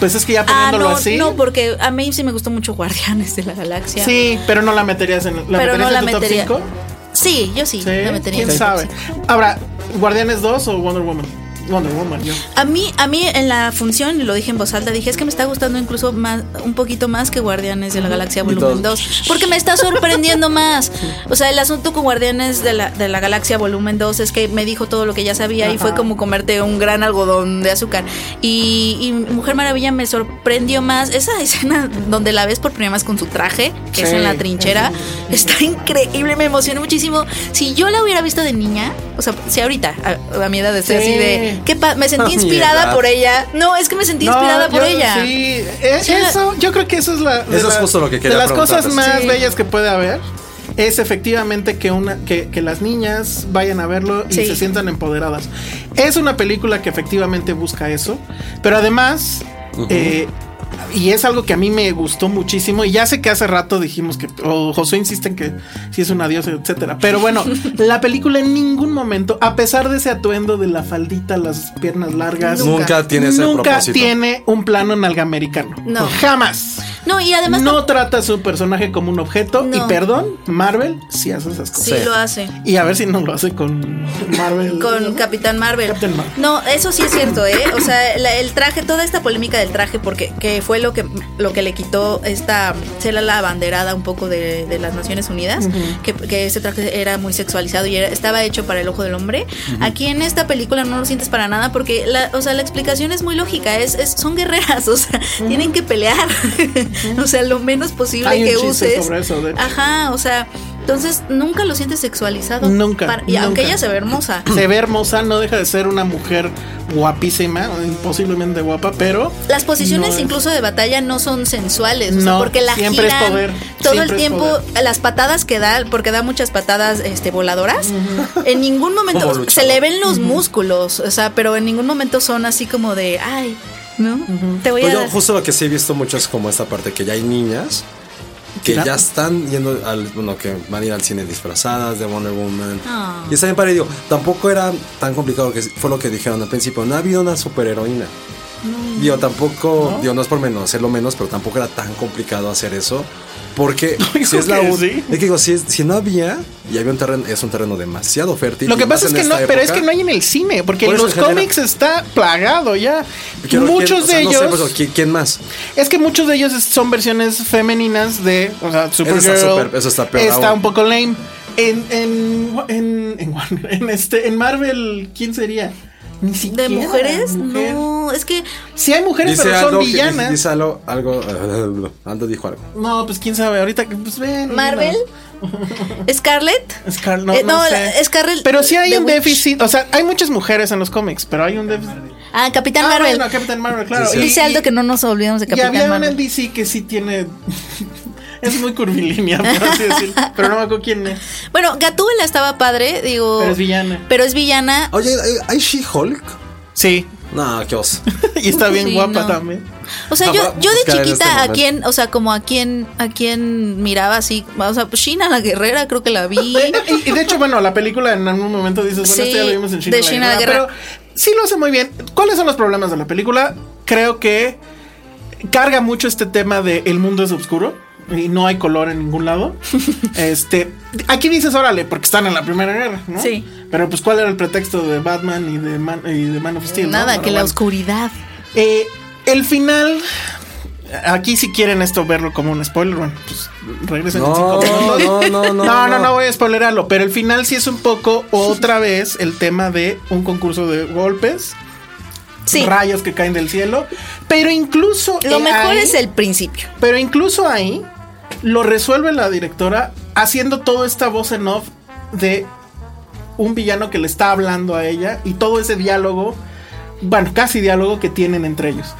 Pues es que ya ah, poniéndolo no, así. no, porque a mí sí me gustó mucho Guardianes de la Galaxia. Sí, pero no la meterías en, ¿la Pero meterías no en la tu metería. top 5. Sí, yo sí, Sí, la metería en quién top sabe. cinco. Ahora, ¿Guardianes 2 o Wonder Woman? Wonder Woman, yo. A mí, a mí en la función, y lo dije en voz alta, dije, es que me está gustando incluso más, un poquito más que Guardianes de la Galaxia Volumen todos. 2, porque me está sorprendiendo más. O sea, el asunto con Guardianes de la, de la Galaxia Volumen 2 es que me dijo todo lo que ya sabía y fue como comerte un gran algodón de azúcar. Y, y Mujer Maravilla me sorprendió más. Esa escena donde la ves por primera vez con su traje, que es en la trinchera, está increíble, me emocionó muchísimo. Si yo la hubiera visto de niña, o sea, si ahorita, a, a mi edad, estoy Sí. así de, ¿qué me sentí inspirada por ella. No, es que me sentí inspirada por ella. Sí, eh, Sí, eso, yo creo que eso es la. de Eso es justo lo que quería De las cosas preguntarles. más Sí. bellas que puede haber es efectivamente que una que, que las niñas vayan a verlo y Sí. se sientan empoderadas. Es una película que efectivamente busca eso, pero además. eh, y es algo que a mí me gustó muchísimo. Y ya sé que hace rato dijimos que. O Josué insiste en que sí es una diosa, etcétera. Pero bueno, la película en ningún momento, a pesar de ese atuendo de la faldita, las piernas largas. Nunca tiene ese Nunca propósito. tiene un plano nalga americano. No. Jamás. No, y además no trata a su personaje como un objeto. No. Y perdón, Marvel sí hace esas sí cosas. lo hace. Y a ver si no lo hace con Marvel. Con Capitán Marvel. Captain Marvel. No, eso sí es cierto, ¿eh? O sea, la- el traje, toda esta polémica del traje, porque que fue lo que, lo que le quitó esta, ser la banderada un poco de, de las Naciones Unidas, que, que ese traje era muy sexualizado y era- estaba hecho para el ojo del hombre. Aquí en esta película no lo sientes para nada porque, la, o sea, la explicación es muy lógica, es, es- son guerreras, o sea, tienen que pelear. o sea, lo menos posible Hay que uses. sobre eso, de hecho. Ajá, o sea, Entonces nunca lo sientes sexualizado. Nunca, Para- y aunque ella se ve hermosa. Se ve hermosa, no deja de ser una mujer guapísima, imposiblemente guapa, pero Las posiciones No es- incluso de batalla no son sensuales, o sea, No, porque la siempre es poder, todo siempre el tiempo, las patadas que da, porque da muchas patadas este voladoras, en ningún momento se le ven los músculos, o sea, pero en ningún momento son así como de, ay, ¿no? Te voy Pues a yo justo lo que sí he visto mucho es como esta parte que ya hay niñas que Claro. ya están yendo al, bueno, que van a ir al cine disfrazadas de Wonder Woman. Ah. Y está bien padre, digo, tampoco era tan complicado que fue lo que dijeron al principio, no ha habido una superheroína. Digo, tampoco, digo, no es por menos, hacerlo menos, pero tampoco era tan complicado hacer eso. Porque si es la un- sí. es que digo, si, es- si no había, y había un terreno, es un terreno demasiado fértil. Lo que pasa es que no, pero es que no hay en el cine, porque Por en eso los cómics está plagado ya. Quiero- muchos ¿quién- o sea, de no sé, ellos, pero ¿quién, quién más? es que muchos de ellos son versiones femeninas de, o sea, Supergirl. está súper- eso está peor Está un poco lame. En, en, en, en, en este, en Marvel, ¿quién sería? Ni siquiera. de mujeres, mujer. no, es que Sí hay mujeres, pero son algo villanas. dice algo, algo, Aldo dijo algo. No, pues quién sabe, ahorita que pues ven. Marvel, Scarlett, Scar- no, Eh, no no, sé. la- Scarlett Pero sí hay The un Witch. déficit, o sea, hay muchas mujeres en los cómics, pero hay un déficit. ah, Capitán Ah, Marvel. bueno, Captain Marvel, claro. Sí, sí. Y- Dice Aldo y- que no nos olvidemos de Y Capitán había una Marvel. en DC que sí tiene. Es muy curvilínea, por así decirlo. Pero no me acuerdo quién es. Bueno, Gatúbela estaba padre, digo. Pero es villana. Pero es villana. Oye, ¿hay- ¿hay She-Hulk? Sí. No, qué oso. y está bien Sí, guapa no. también. O sea, yo, va- yo de este chiquita a quién, o sea, como a quién, a quién miraba así, o sea, pues Sheena la guerrera, creo que la vi. Y, y de hecho, bueno, la película en algún momento dices, bueno, Sí, esto ya lo vimos en China. de China la Guerra. Pero sí lo hace muy bien. ¿Cuáles son los problemas de la película? Creo que carga mucho este tema de el mundo es oscuro y no hay color en ningún lado. este, aquí dices, órale, porque están en la Primera Guerra, ¿no? Sí. Pero pues, ¿cuál era el pretexto de Batman y de Man, y de Man of Steel? Nada, que la bueno. oscuridad. Eh, el final. Aquí si quieren esto verlo como un spoiler, bueno, pues regresen en No, cinco minutos. no, no, no, No, no, no. no voy a spoilerarlo, pero el final sí es un poco otra vez el tema de un concurso de golpes, Sí. rayos que caen del cielo, pero incluso Lo eh, mejor ahí- es el principio. pero incluso ahí lo resuelve la directora haciendo toda esta voz en off de un villano que le está hablando a ella y todo ese diálogo, bueno, casi diálogo que tienen entre ellos.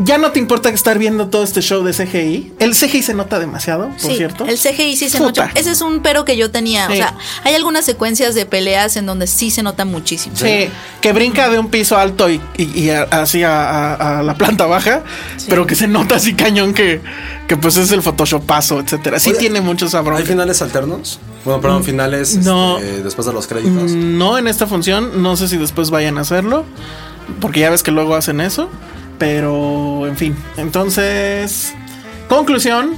Ya no te importa estar viendo todo este show de CGI. El CGI se nota demasiado, por sí, cierto. el CGI sí se nota. Ese es un pero que yo tenía. O sea, hay algunas secuencias de peleas en donde sí se nota muchísimo. Sí, que brinca de un piso alto y, y- y a- así a, a- a la planta baja, pero que se nota así cañón que, que pues es el photoshopazo, etcétera. Sí Oye, tiene mucho sabrón. ¿Hay finales alternos? Bueno, perdón, finales No. este, después de los créditos. No en esta función, no sé si después vayan a hacerlo, porque ya ves que luego hacen eso, pero en fin. Entonces, conclusión,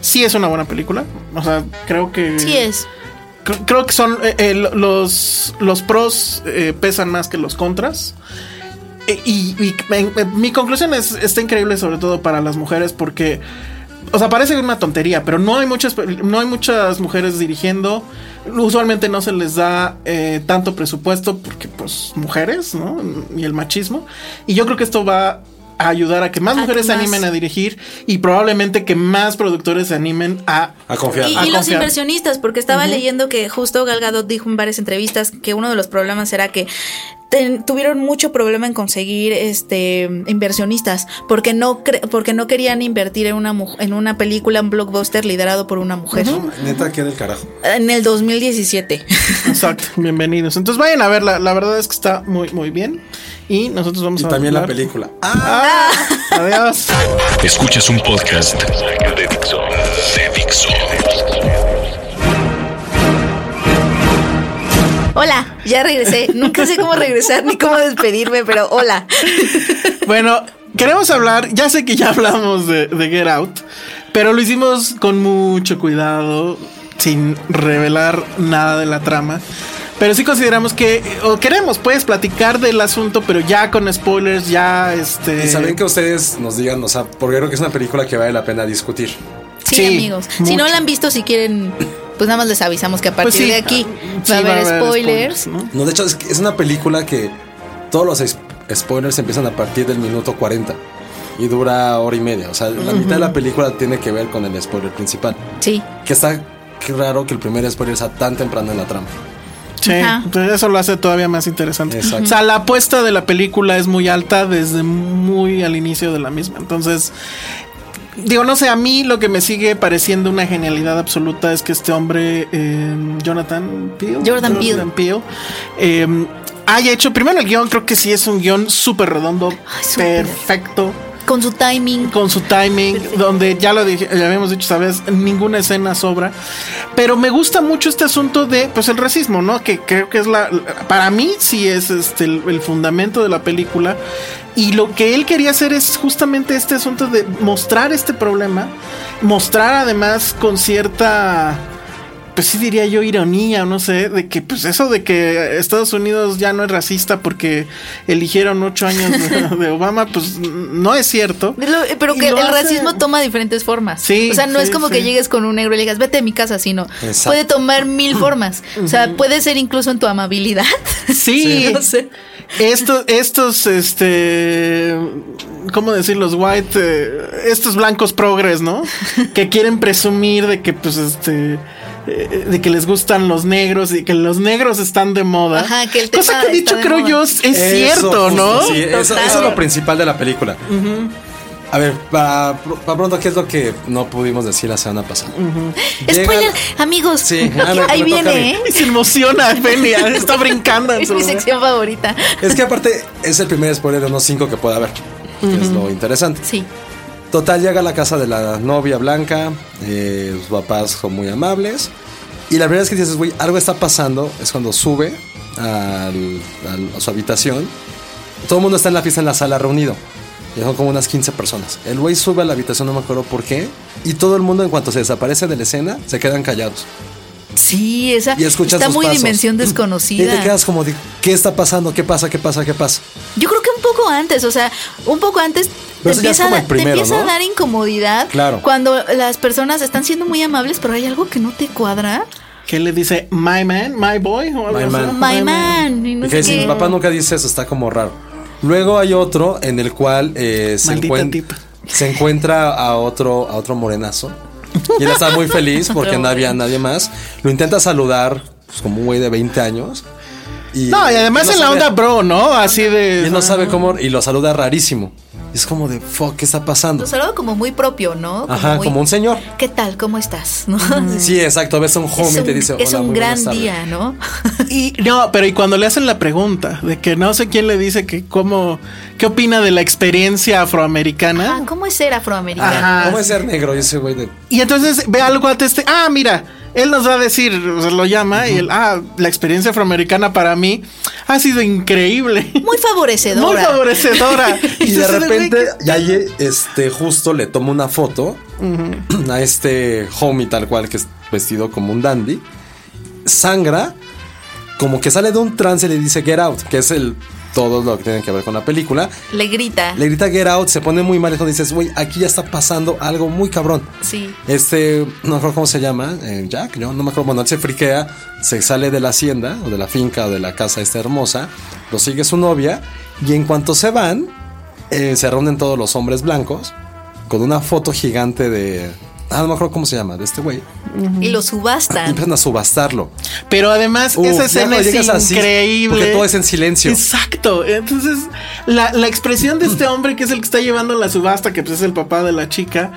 sí es una buena película, o sea, creo que Sí es. cre- creo que son eh, eh, los los pros eh, pesan más que los contras. Y y en- mi conclusión es está increíble sobre todo para las mujeres porque o sea, parece una tontería, pero no hay muchas no hay muchas mujeres dirigiendo. Usualmente no se les da eh, tanto presupuesto porque pues mujeres, ¿no? Y el machismo. Y yo creo que esto va a ayudar a que más A mujeres que se animen a dirigir y probablemente que más productores se animen a A confiar. Y, a y los inversionistas, porque estaba leyendo que justo Gal Gadot dijo en varias entrevistas que uno de los problemas era que ten- tuvieron mucho problema en conseguir este inversionistas porque no cre- porque no querían invertir en una en una película un blockbuster liderado por una mujer Neta, ¿qué del carajo? en el 2017. Exacto, bienvenidos. Entonces vayan a verla, la verdad es que está muy, muy bien. Y nosotros vamos Y a también la película. Ah, adiós. Escuchas un podcast de Dixo. De Dixo. Hola, ya regresé. Nunca sé cómo regresar ni cómo despedirme, pero hola. Bueno, queremos hablar, ya sé que ya hablamos de, de Get Out, pero lo hicimos con mucho cuidado, sin revelar nada de la trama. Pero sí consideramos que, o queremos pues platicar del asunto, pero ya con spoilers, ya este... Y saben que ustedes nos digan, o sea, porque creo que es una película que vale la pena discutir. Sí, Sí, amigos. Si no la han visto, si quieren, pues nada más les avisamos que a partir Pues sí, de aquí sí, va a haber spoilers. ¿no? No, de hecho, es, que es una película que todos los spoilers empiezan a partir del minuto 40 y dura hora y media. O sea, la mitad de la película tiene que ver con el spoiler principal. Sí. Que está raro que el primer spoiler sea tan temprano en la trama. Sí, entonces eso lo hace todavía más interesante. Exacto. O sea, la apuesta de la película es muy alta desde muy al inicio de la misma. Entonces, digo, no sé, a mí lo que me sigue pareciendo una genialidad absoluta es que este hombre, eh, Jonathan Peele, Jordan Peele, eh, haya hecho, primero el guion, creo que sí es un guion súper redondo, Ay, perfecto Con su timing. con su timing, donde ya lo dije, ya habíamos dicho, sabes, ninguna escena sobra. Pero me gusta mucho este asunto de, pues, el racismo, ¿no? Que creo que es la, para mí sí es este el, el fundamento de la película. Y lo que él quería hacer es justamente este asunto de mostrar este problema, mostrar además con cierta pues sí diría yo ironía, o no sé, de que pues eso de que Estados Unidos ya no es racista porque eligieron ocho años de, de Obama, pues no es cierto. Lo- Pero que el hace- racismo toma diferentes formas. Sí, O sea, no sí, es como sí. que llegues con un negro y le digas, vete de mi casa, sino Exacto. puede tomar mil formas. O sea, puede ser incluso en tu amabilidad. Sí, no sé. Estos, estos, este, ¿cómo decir? Los white, eh, estos blancos progres, ¿no? Que quieren presumir de que, pues, este, eh, de que les gustan los negros y que los negros están de moda. Ajá, que el Cosa que dicho está de creo moda. yo es Eso, cierto, ¿no? Sí, eso, es lo principal de la película. A ver, para, para pronto, ¿qué es lo que no pudimos decir la semana pasada? Spoiler, amigos. Sí, a ver, ahí viene, ¿eh? Y se emociona, Penny, está brincando. en Es su mi lugar. sección favorita. Es que aparte es el primer spoiler de unos cinco que puede haber. que Es lo interesante. Sí. Total, llega a la casa de la novia blanca. eh, sus papás son muy amables. Y la primera vez que dices, güey, algo está pasando, es cuando sube al- al- a su habitación. Todo el mundo está en la fiesta en la sala reunido. Y son como unas 15 personas. El güey sube a la habitación, no me acuerdo por qué. Y todo el mundo, en cuanto se desaparece de la escena, se quedan callados. Sí, esa Y está muy pasos. dimensión Y te desconocida. quedas como de, ¿qué está pasando? ¿Qué pasa? ¿Qué pasa? ¿Qué pasa? Yo creo que un poco antes, o sea, un poco antes Pero te empieza, a, como da- el primero, te empieza a ¿no? dar incomodidad Claro. cuando las personas están siendo muy amables, pero hay algo que no te cuadra. ¿Qué le dice? My man, my boy. o algo My man. My man. Y no Y sé qué. mi papá nunca dice eso, está como raro. Luego hay otro en el cual eh, se, encuent- tipa. se encuentra a otro, a otro morenazo. Y él está muy feliz porque no había nadie más. Lo intenta saludar pues, como un güey de 20 años. Y, No, y además no en la sabe- onda bro, ¿no? Así Y de. él no sabe cómo. Y lo saluda rarísimo. Y es como de, fuck, ¿qué está pasando? Lo saludo como muy propio, ¿no? Ajá, muy, como un señor. ¿Qué tal? ¿Cómo estás? ¿No? Sí, exacto. Ves a un homie un, te dice, es "Hola, un muy gran buenas tardes". día, ¿no? Y no, pero y cuando le hacen la pregunta de que no sé quién le dice que cómo, qué opina de la experiencia afroamericana. Ah, ¿Cómo es ser afroamericano? Ajá. ¿Cómo es ser negro? Y ese güey de. Y entonces ve algo a este, ah, mira, él nos va a decir, o sea, lo llama y él, ah, la experiencia afroamericana para mí ha sido increíble. Muy favorecedora. Muy favorecedora. Y de repente, y ahí este, justo le toma una foto a este homie tal cual que es vestido como un dandy. Sangra, como que sale de un trance y le dice Get Out, que es el todo lo que tiene que ver con la película. Le grita. Le grita Get Out, se pone muy mal y cuando dices, güey, aquí ya está pasando algo muy cabrón. Sí. Este, no me acuerdo cómo se llama, eh, Jack, yo no me acuerdo, bueno, él se friquea, se sale de la hacienda o de la finca o de la casa esta hermosa, lo sigue su novia y en cuanto se van, eh, se reúnen todos los hombres blancos con una foto gigante de... Ah, no me acuerdo cómo se llama, de este güey. Y lo Y subastan. empiezan a subastarlo. Pero además, Uf, esa escena es llegas así, increíble. porque todo es en silencio. Exacto. Entonces, la, la expresión de este hombre que es el que está llevando la subasta, que pues es el papá de la chica,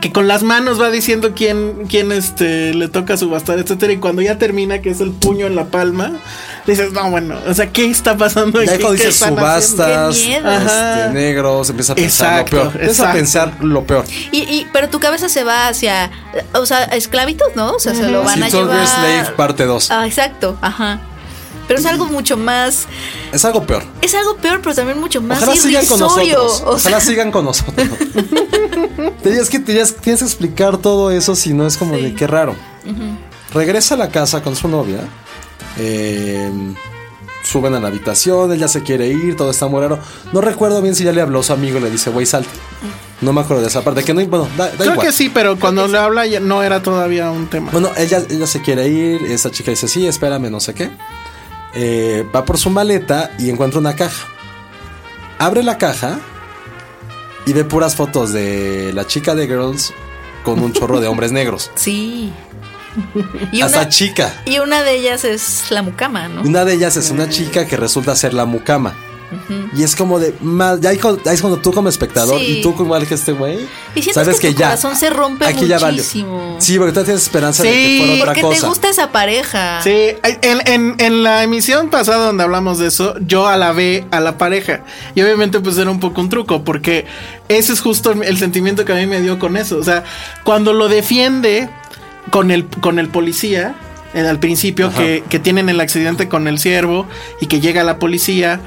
que con las manos va diciendo quién, quién este, le toca subastar, etcétera. Y cuando ya termina, que es el puño en la palma, dices, no, bueno, o sea, ¿qué está pasando Ya aquí? ¿Qué dices subastas, este, negros, empieza a pensar Exacto, lo peor. Empieza a exacto. pensar lo peor. Y, y- pero tu cabeza se va hacia, o sea, esclavitud, ¿no? O sea, se lo van a Soldier llevar. Slave parte 2. Ah, exacto, ajá. Pero es algo mucho más, Es algo peor. es algo peor, pero también mucho más Ojalá sigan con irrisorio. nosotros. O sea, Ojalá sigan con nosotros. Tenías que, tienes que explicar todo eso si no es como Sí. de qué raro. Regresa a la casa con su novia. eh, suben a la habitación, ella se quiere ir, todo está muy raro. No recuerdo bien si ya le habló a su amigo y le dice, güey, salte. No me acuerdo de esa parte. Que no, bueno, da, da Creo igual. que sí, pero cuando le habla ya no era todavía un tema. Bueno, ella, ella se quiere ir, esa chica dice, sí, espérame, no sé qué. Eh, va por su maleta y encuentra una caja. Abre la caja y ve puras fotos de la chica de Girls con un chorro de hombres negros. sí. Y Hasta una, chica. y una de ellas es la mucama, ¿no? Una de ellas es una chica que resulta ser la mucama. Y es como de. más- ya, ahí es cuando tú como espectador Sí. y tú como igual que este güey. Y sientes que tu corazón se rompe ya valió. muchísimo. Sí, porque tú tienes esperanza de Sí, que fuera otra Porque cosa. te gusta esa pareja. Sí, en, en- en la emisión pasada donde hablamos de eso, yo alabé a la pareja. Y obviamente pues era un poco un truco, porque ese es justo el, el sentimiento que a mí me dio con eso. O sea, cuando lo defiende con el, con el policía, eh, al principio, que, que tienen el accidente con el ciervo y que llega la policía.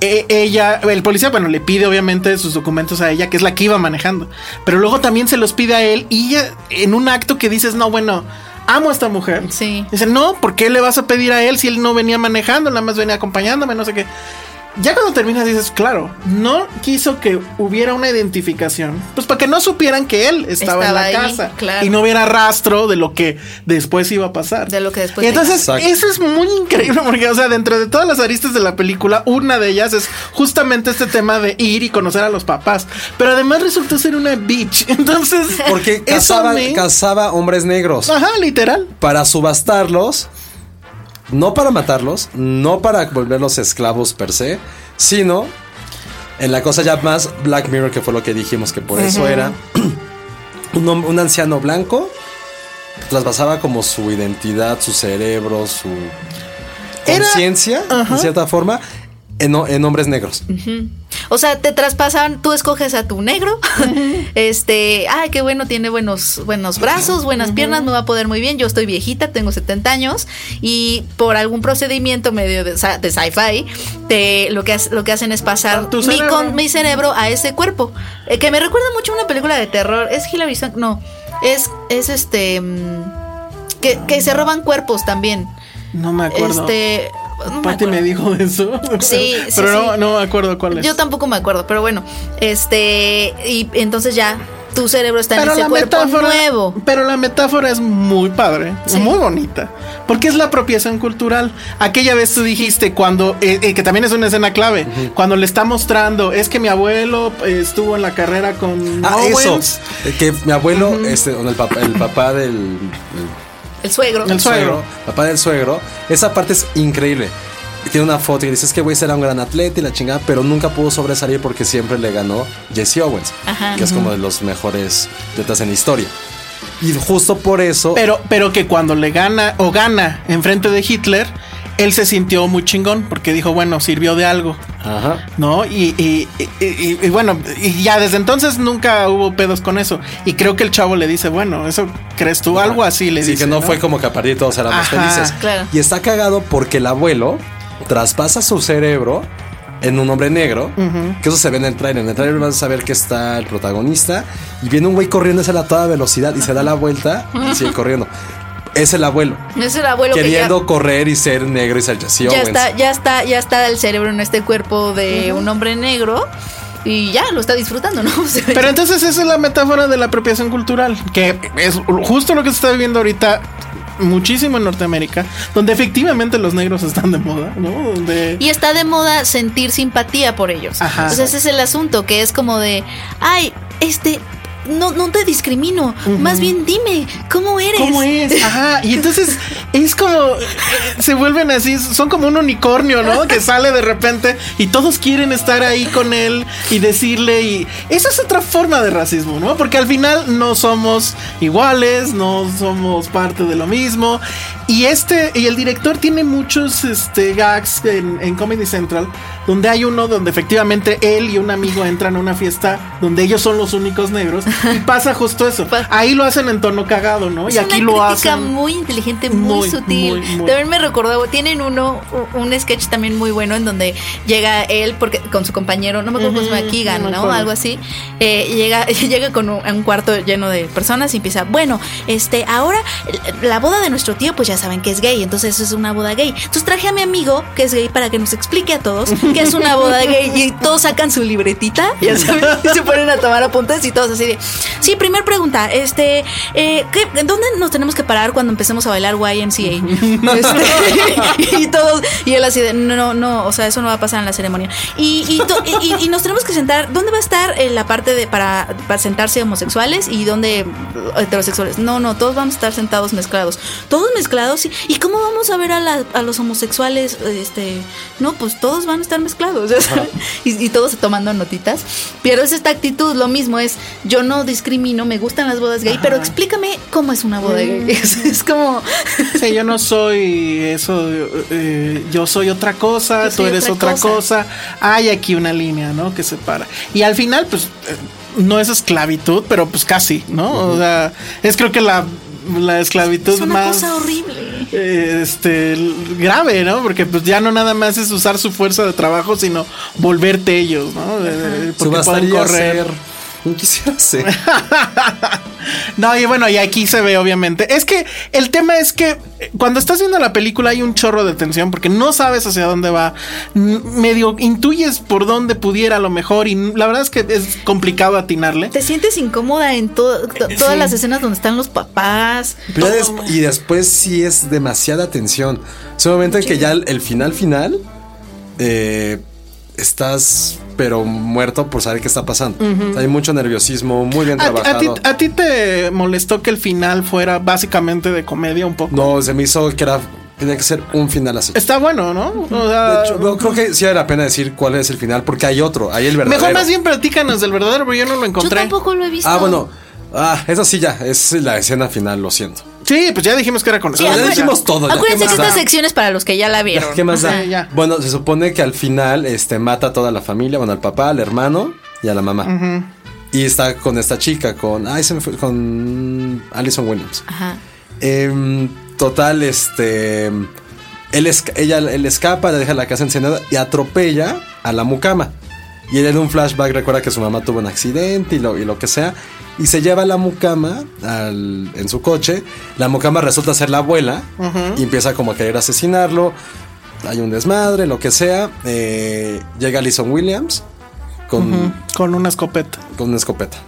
E- Ella, el policía, bueno, le pide obviamente sus documentos a ella, que es la que iba manejando. Pero luego también se los pide a él y ella, en un acto que dices, no, bueno, amo a esta mujer. Sí. Dice, no, ¿por qué le vas a pedir a él si él no venía manejando, nada más venía acompañándome, no sé qué? Ya cuando terminas dices, claro, no quiso que hubiera una identificación, pues para que no supieran que él estaba, Estaba en la ahí, casa claro. y no hubiera rastro de lo que después iba a pasar. De lo que después Y entonces, Exacto. eso es muy increíble porque, o sea, dentro de todas las aristas de la película, una de ellas es justamente este tema de ir y conocer a los papás, pero además resultó ser una bitch. Entonces, Porque eso cazaba, me- cazaba hombres negros Ajá, literal. para subastarlos, no para matarlos, no para volverlos esclavos per se, sino en la cosa ya más Black Mirror, que fue lo que dijimos que por eso era un, anciano blanco, trasvasaba como su identidad, su cerebro, su conciencia, en cierta forma, en, en hombres negros. O sea, te traspasan, tú escoges a tu negro. este, ay, qué bueno, tiene buenos, buenos brazos, buenas piernas, me va a poder muy bien. Yo estoy viejita, tengo 70 años y por algún procedimiento medio de, de sci-fi, te- lo, que, lo que hacen es pasar Tu mi, cerebro. con, mi cerebro a ese cuerpo. Eh, que me recuerda mucho a una película de terror. Es Hilary Swank, no, es, es este, mm, que, que se roban cuerpos también. No me acuerdo. Este, no me Pati me acuerdo. dijo eso. Sí, sí, Pero no, sí. no me acuerdo cuál es. Yo tampoco me acuerdo, pero bueno, este, y entonces ya tu cerebro está en ese cuerpo nuevo. Pero la metáfora es muy padre, Sí. muy bonita. Porque es la apropiación cultural. Aquella vez tú dijiste cuando, eh, eh, que también es una escena clave, cuando le está mostrando, es que mi abuelo eh, estuvo en la carrera con Ah, eso. Owens. eh, Que mi abuelo, este, el, papá, el papá del. el- El suegro. El suegro. papá del suegro, esa parte es increíble. Tiene una foto y dices que güey será un gran atleta y la chingada, pero nunca pudo sobresalir porque siempre le ganó Jesse Owens, Ajá. que es como de los mejores atletas en la historia. Y justo por eso, Pero, pero que cuando le gana o gana enfrente de Hitler, él se sintió muy chingón porque dijo, bueno, sirvió de algo. Ajá, ¿No? Y, y- y- y- y bueno, y ya desde entonces nunca hubo pedos con eso. Y creo que el chavo le dice, bueno, ¿eso crees tú? Algo así le sí dice. que no, fue como que a partir de todos éramos Ajá, felices. claro. Y está cagado porque el abuelo traspasa su cerebro en un hombre negro, que eso se ve en el trailer. En el trailer vas a saber que está el protagonista y viene un güey corriendo a toda velocidad y se da la vuelta y sigue corriendo. Es el abuelo. Es el abuelo queriendo correr y ser negro y que ya, está, ya está, ya está el cerebro en este cuerpo de un hombre negro y ya lo está disfrutando, ¿no? O sea, Pero entonces esa es la metáfora de la apropiación cultural, que es justo lo que se está viviendo ahorita muchísimo en Norteamérica, donde efectivamente los negros están de moda, ¿no? Donde... Y está de moda sentir simpatía por ellos. Ajá. O sea, ese es el asunto, que es como de, ay, este, no, no te discrimino, más bien dime, ¿cómo eres? ¿Cómo es? Ajá. Y entonces es como. eh, Se vuelven así. Son como un unicornio, ¿no? Que sale de repente y todos quieren estar ahí con él y decirle. Y esa es otra forma de racismo, ¿no? Porque al final no somos iguales, no somos parte de lo mismo. Y este. Y el director tiene muchos este, gags en, en Comedy Central. Donde hay uno donde efectivamente él y un amigo entran a una fiesta donde ellos son los únicos negros. Y pasa justo eso. Ahí lo hacen en tono cagado, ¿no? Es y aquí una lo hacen. muy inteligente, muy, Muy, sutil. muy, muy. También me recordó, tienen uno, un sketch también muy bueno en donde llega él porque con su compañero, no me acuerdo cómo se llama, Keegan, no. Algo así. Eh, llega, llega con un, un cuarto lleno de personas y empieza, bueno, este, ahora la boda de nuestro tío pues ya ya saben que es gay, entonces eso es una boda gay. Entonces traje a mi amigo que es gay para que nos explique a todos que es una boda gay y todos sacan su libretita, ya saben, y se ponen a tomar apuntes y todos así de, sí, primer pregunta, este, eh, ¿qué- ¿dónde nos tenemos que parar cuando empecemos a bailar YMCA? Este, y todos, y él así de, no, no, no, o sea, eso no va a pasar en la ceremonia. Y, y, to- y- y- y nos tenemos que sentar, ¿dónde va a estar eh, la parte de para, para sentarse homosexuales y dónde eh, heterosexuales? No, no, todos vamos a estar sentados mezclados. Todos mezclados. ¿Y, ¿y cómo vamos a ver a, la- a los homosexuales? Este, no, pues todos van a estar mezclados. ya saben. Y, y todos tomando notitas. Pero es esta actitud, lo mismo es, yo no discrimino, me gustan las bodas gay, pero explícame cómo es una boda gay. Es, es como... Sí, yo no soy eso, eh, yo soy otra cosa, tú eres otra otra cosa. Hay aquí una línea, ¿no? Que separa. Y al final, pues, eh, no es esclavitud, pero pues casi, ¿no? O sea, es creo que la, la esclavitud Es una más... cosa horrible. eh, este grave, ¿no? Porque pues ya no nada más es usar su fuerza de trabajo, sino volverte ellos, ¿no? Porque pueden correr. ser. No quisiera ser. No, y bueno, y aquí se ve obviamente. Es que el tema es que eh, cuando estás viendo la película hay un chorro de tensión porque no sabes hacia dónde va. Medio intuyes por dónde pudiera a lo mejor y la verdad es que es complicado atinarle. Te sientes incómoda en to- to- todas las escenas donde están los papás. Pero ya des- y después sí es demasiada tensión. Es un momento en que ya el, el final final eh, estás pero muerto por saber qué está pasando. Hay mucho nerviosismo, muy bien ¿A, a ti, trabajado. a ti te molestó que el final fuera básicamente de comedia un poco? No, se me hizo que era tenía que ser un final así. Está bueno, ¿no? O sea, De hecho, no, creo que sí vale la pena decir cuál es el final porque hay otro, hay el verdadero. mejor más bien platícanos del verdadero, pero yo no lo Yo encontré. tampoco lo he visto. Ah, bueno. Ah, eso sí ya, es la escena final, lo siento. Sí, pues ya dijimos que era con Sí, ya dijimos todo. ya, Acuérdense ¿qué que esta sección es para los que ya la vieron. ¿Qué más da? Sí, ya. Bueno, se supone que al final este, mata a toda la familia, bueno, al papá, al hermano y a la mamá. Y está con esta chica, con. Ay, se me fue. Con Alison Williams. Ajá. Em, total, este. Él, esca- ella, él escapa, le deja la casa encenada y atropella a la mucama. Y él en un flashback recuerda que su mamá tuvo un accidente y lo, y lo que sea. Y se lleva a la mucama al- en su coche. La mucama resulta ser la abuela. Y empieza como a querer asesinarlo. Hay un desmadre, lo que sea. Eh, llega Alison Williams con, Con una escopeta. con una escopeta.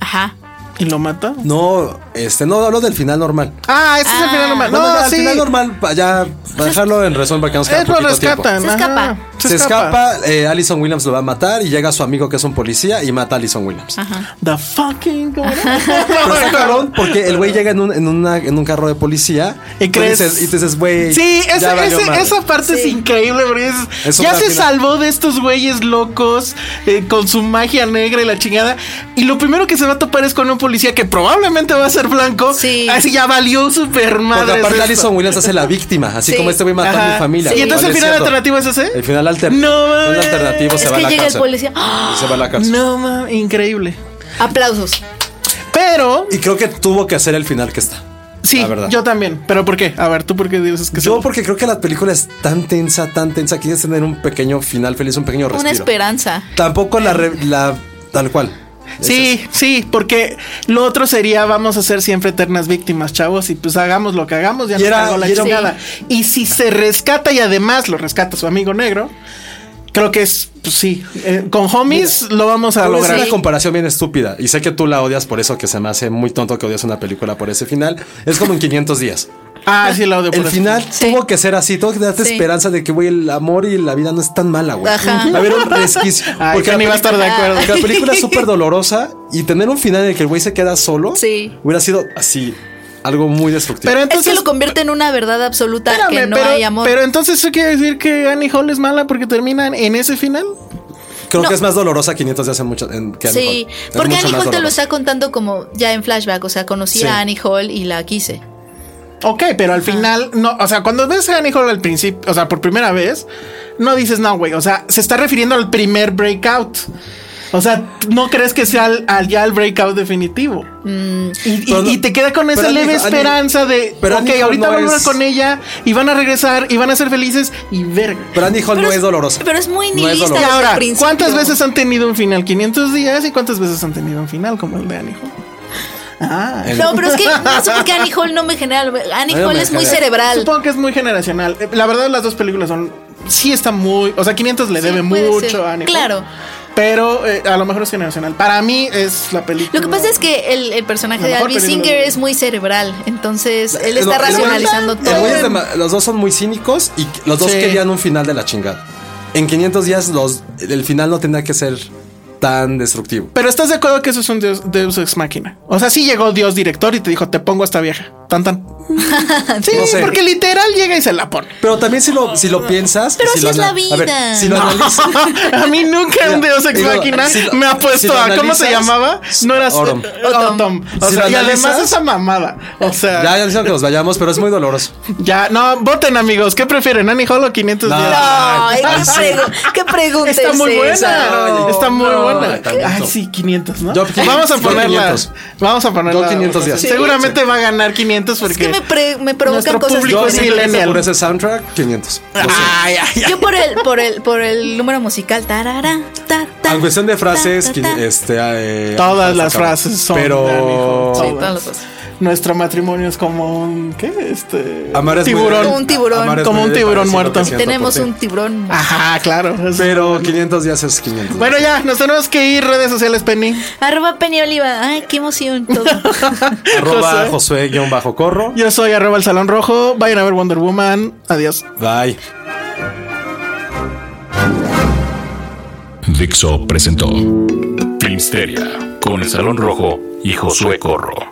Ajá. ¿Y lo mata? No, este, no hablo del final normal. Ah, ese es el Ah. final normal. Bueno, No, al sí. final normal, pa- ya, para dejarlo en resumen para que nos quede Es lo poquito tiempo. rescatan. Se ajá. escapa. Se escapa, eh, Alison Williams lo va a matar y llega su amigo que es un policía y mata a Alison Williams. The fucking. ¿cómo era? Pero está cabrón porque el güey llega en un, en, una- en un carro de policía ¿Y tú crees? dices- y te dices, güey. Sí, ya valió ese- madre. esa parte es Sí. increíble, porque es- Es ya otra se final. salvó de estos güeyes locos eh, con su magia negra y la chingada. Y lo primero que se va a topar es con un policía que probablemente va a ser blanco. Sí. Así ya valió super Porque madre. aparte Alison Williams hace la víctima, así Sí. como este mató a Ajá. mi familia. Sí. Y entonces ¿Cuál el final alternativo es ese. El final alter- No mames. el alternativo se Es va a que la llega el policía. Y se va a la cárcel. No mames, increíble. Aplausos. Pero, Y creo que tuvo que hacer el final que está. sí, la verdad. yo también. ¿Pero por qué? A ver, ¿tú por qué dices que Yo sí? porque creo que la película es tan tensa, tan tensa, quieres tener un pequeño final feliz, un pequeño respiro. Una esperanza. Tampoco la, re- la tal cual. Sí, sí, porque lo otro sería vamos a ser siempre eternas víctimas, chavos, y pues hagamos lo que hagamos, ya cargó la chingada. Y si se rescata y además lo rescata su amigo negro, creo que es, pues sí, eh, con homies lo vamos a lograr. una comparación bien estúpida. Y sé que tú la odias por eso, que se me hace muy tonto que odias una película por ese final. Es como en 500 días. Ah, sí, odio por El final Sí. tuvo que ser así. Tuvo que darte Sí. esperanza de que, güey, el amor y la vida no es tan mala, güey. Ajá. Va a haber un resquicio. Ay, porque la va a estar de película- acuerdo. porque la película es súper dolorosa y tener un final en el que el güey se queda solo Sí. hubiera sido así, algo muy destructivo. Pero Es entonces que lo convierte en una verdad absoluta espérame, que no pero, hay amor. pero entonces eso quiere decir que Annie Hall es mala porque terminan en ese final. Creo no. que es más dolorosa 500 días en mucho. En, que Annie sí, Hall. Es porque Annie Hall te lo está contando como ya en flashback. O sea, conocí Sí. a Annie Hall y la quise. Ok, pero al final, no, o sea, cuando ves a Annie Hall al principio, o sea, por primera vez, no dices no, güey. O sea, se está refiriendo al primer breakout. O sea, no crees que sea al, al- ya el breakout definitivo. Mm. Y, y- Pero no- y te queda con esa pero leve Annie- esperanza de, pero ok, Annie ahorita no van a es- con ella y van a regresar y van a ser felices y verga. Pero Annie Hall no es, dolorosa. Pero es muy No es nihilista. dolorosa. Y ahora. ¿cuántas veces han tenido un final? 500 días y cuántas veces han tenido un final como el de Annie Hall? Ah. En- No, pero es que no sé por qué Annie Hall no me genera. Annie No Hall es muy cerebral. Supongo que es muy generacional. Eh, La verdad, las dos películas son. Sí, está muy. O sea, 500 le Sí, debe mucho ser. a Annie Hall. Claro. Pero eh, a lo mejor es generacional. Para mí es la película. Lo que pasa es que el, el personaje de película Singer de- es muy cerebral. Entonces, él está racionalizando el todo. los dos son muy cínicos y los dos Sí. querían un final de la chingada. En 500 días los, el final no tenía que ser tan destructivo. Pero estás de acuerdo que eso es un Deus, Deus ex máquina. O sea, sí llegó Dios director y te dijo, te pongo a esta vieja. Tan tan. Sí, No sé. porque literal llega y se la pone. Pero también si lo, si lo piensas... Pero si así lo es la ana- a ver, vida. si lo analizas... a mí nunca un Deus ex máquina si me ha puesto a. ¿Cómo se llamaba? No era Autumn. Autumn. O Si sea, lo y además esa mamada. O sea, Ya, ya dicen que nos vayamos, pero es muy doloroso. ya, no, voten amigos. ¿Qué prefieren? ¿Annie Hall o 500 No. días? Ay, Ay, qué, pregu- qué pregunta Está es muy buena. está muy no, buena. Ay, sí, 500, ¿no? Yo- vamos a ponerla. 500. Vamos a ponerla. Yo 500 días. Seguramente va a ganar 500 porque. Es que me, pre- me provocan cosas público es millennial. Por ese soundtrack, 500. Lo sé. Ay, ay, ay. Yo por el, por el, por el número musical. Tarara, ta, ta, En cuestión de frases, ta, que, ta, ta. este, eh, Todas las acaba. frases son Pero Sí, todas. todas las cosas. Nuestro matrimonio es como un. ¿Qué? Este. Amar es muy- tiburón. Un tiburón. Amar es Como un tiburón muerto. Tenemos un tiburón. Ajá, claro. Pero 500 días es 500. Bueno, ya, nos tenemos que ir. Redes sociales, Penny. Arroba Penny Oliva. Ay, qué emoción. Todo. Arroba Josué. Josué-corro. Yo soy arroba el Salón Rojo. Vayan a ver Wonder Woman. Adiós. Bye. Dixo presentó Filmsteria con el Salón Rojo y Josué Corro.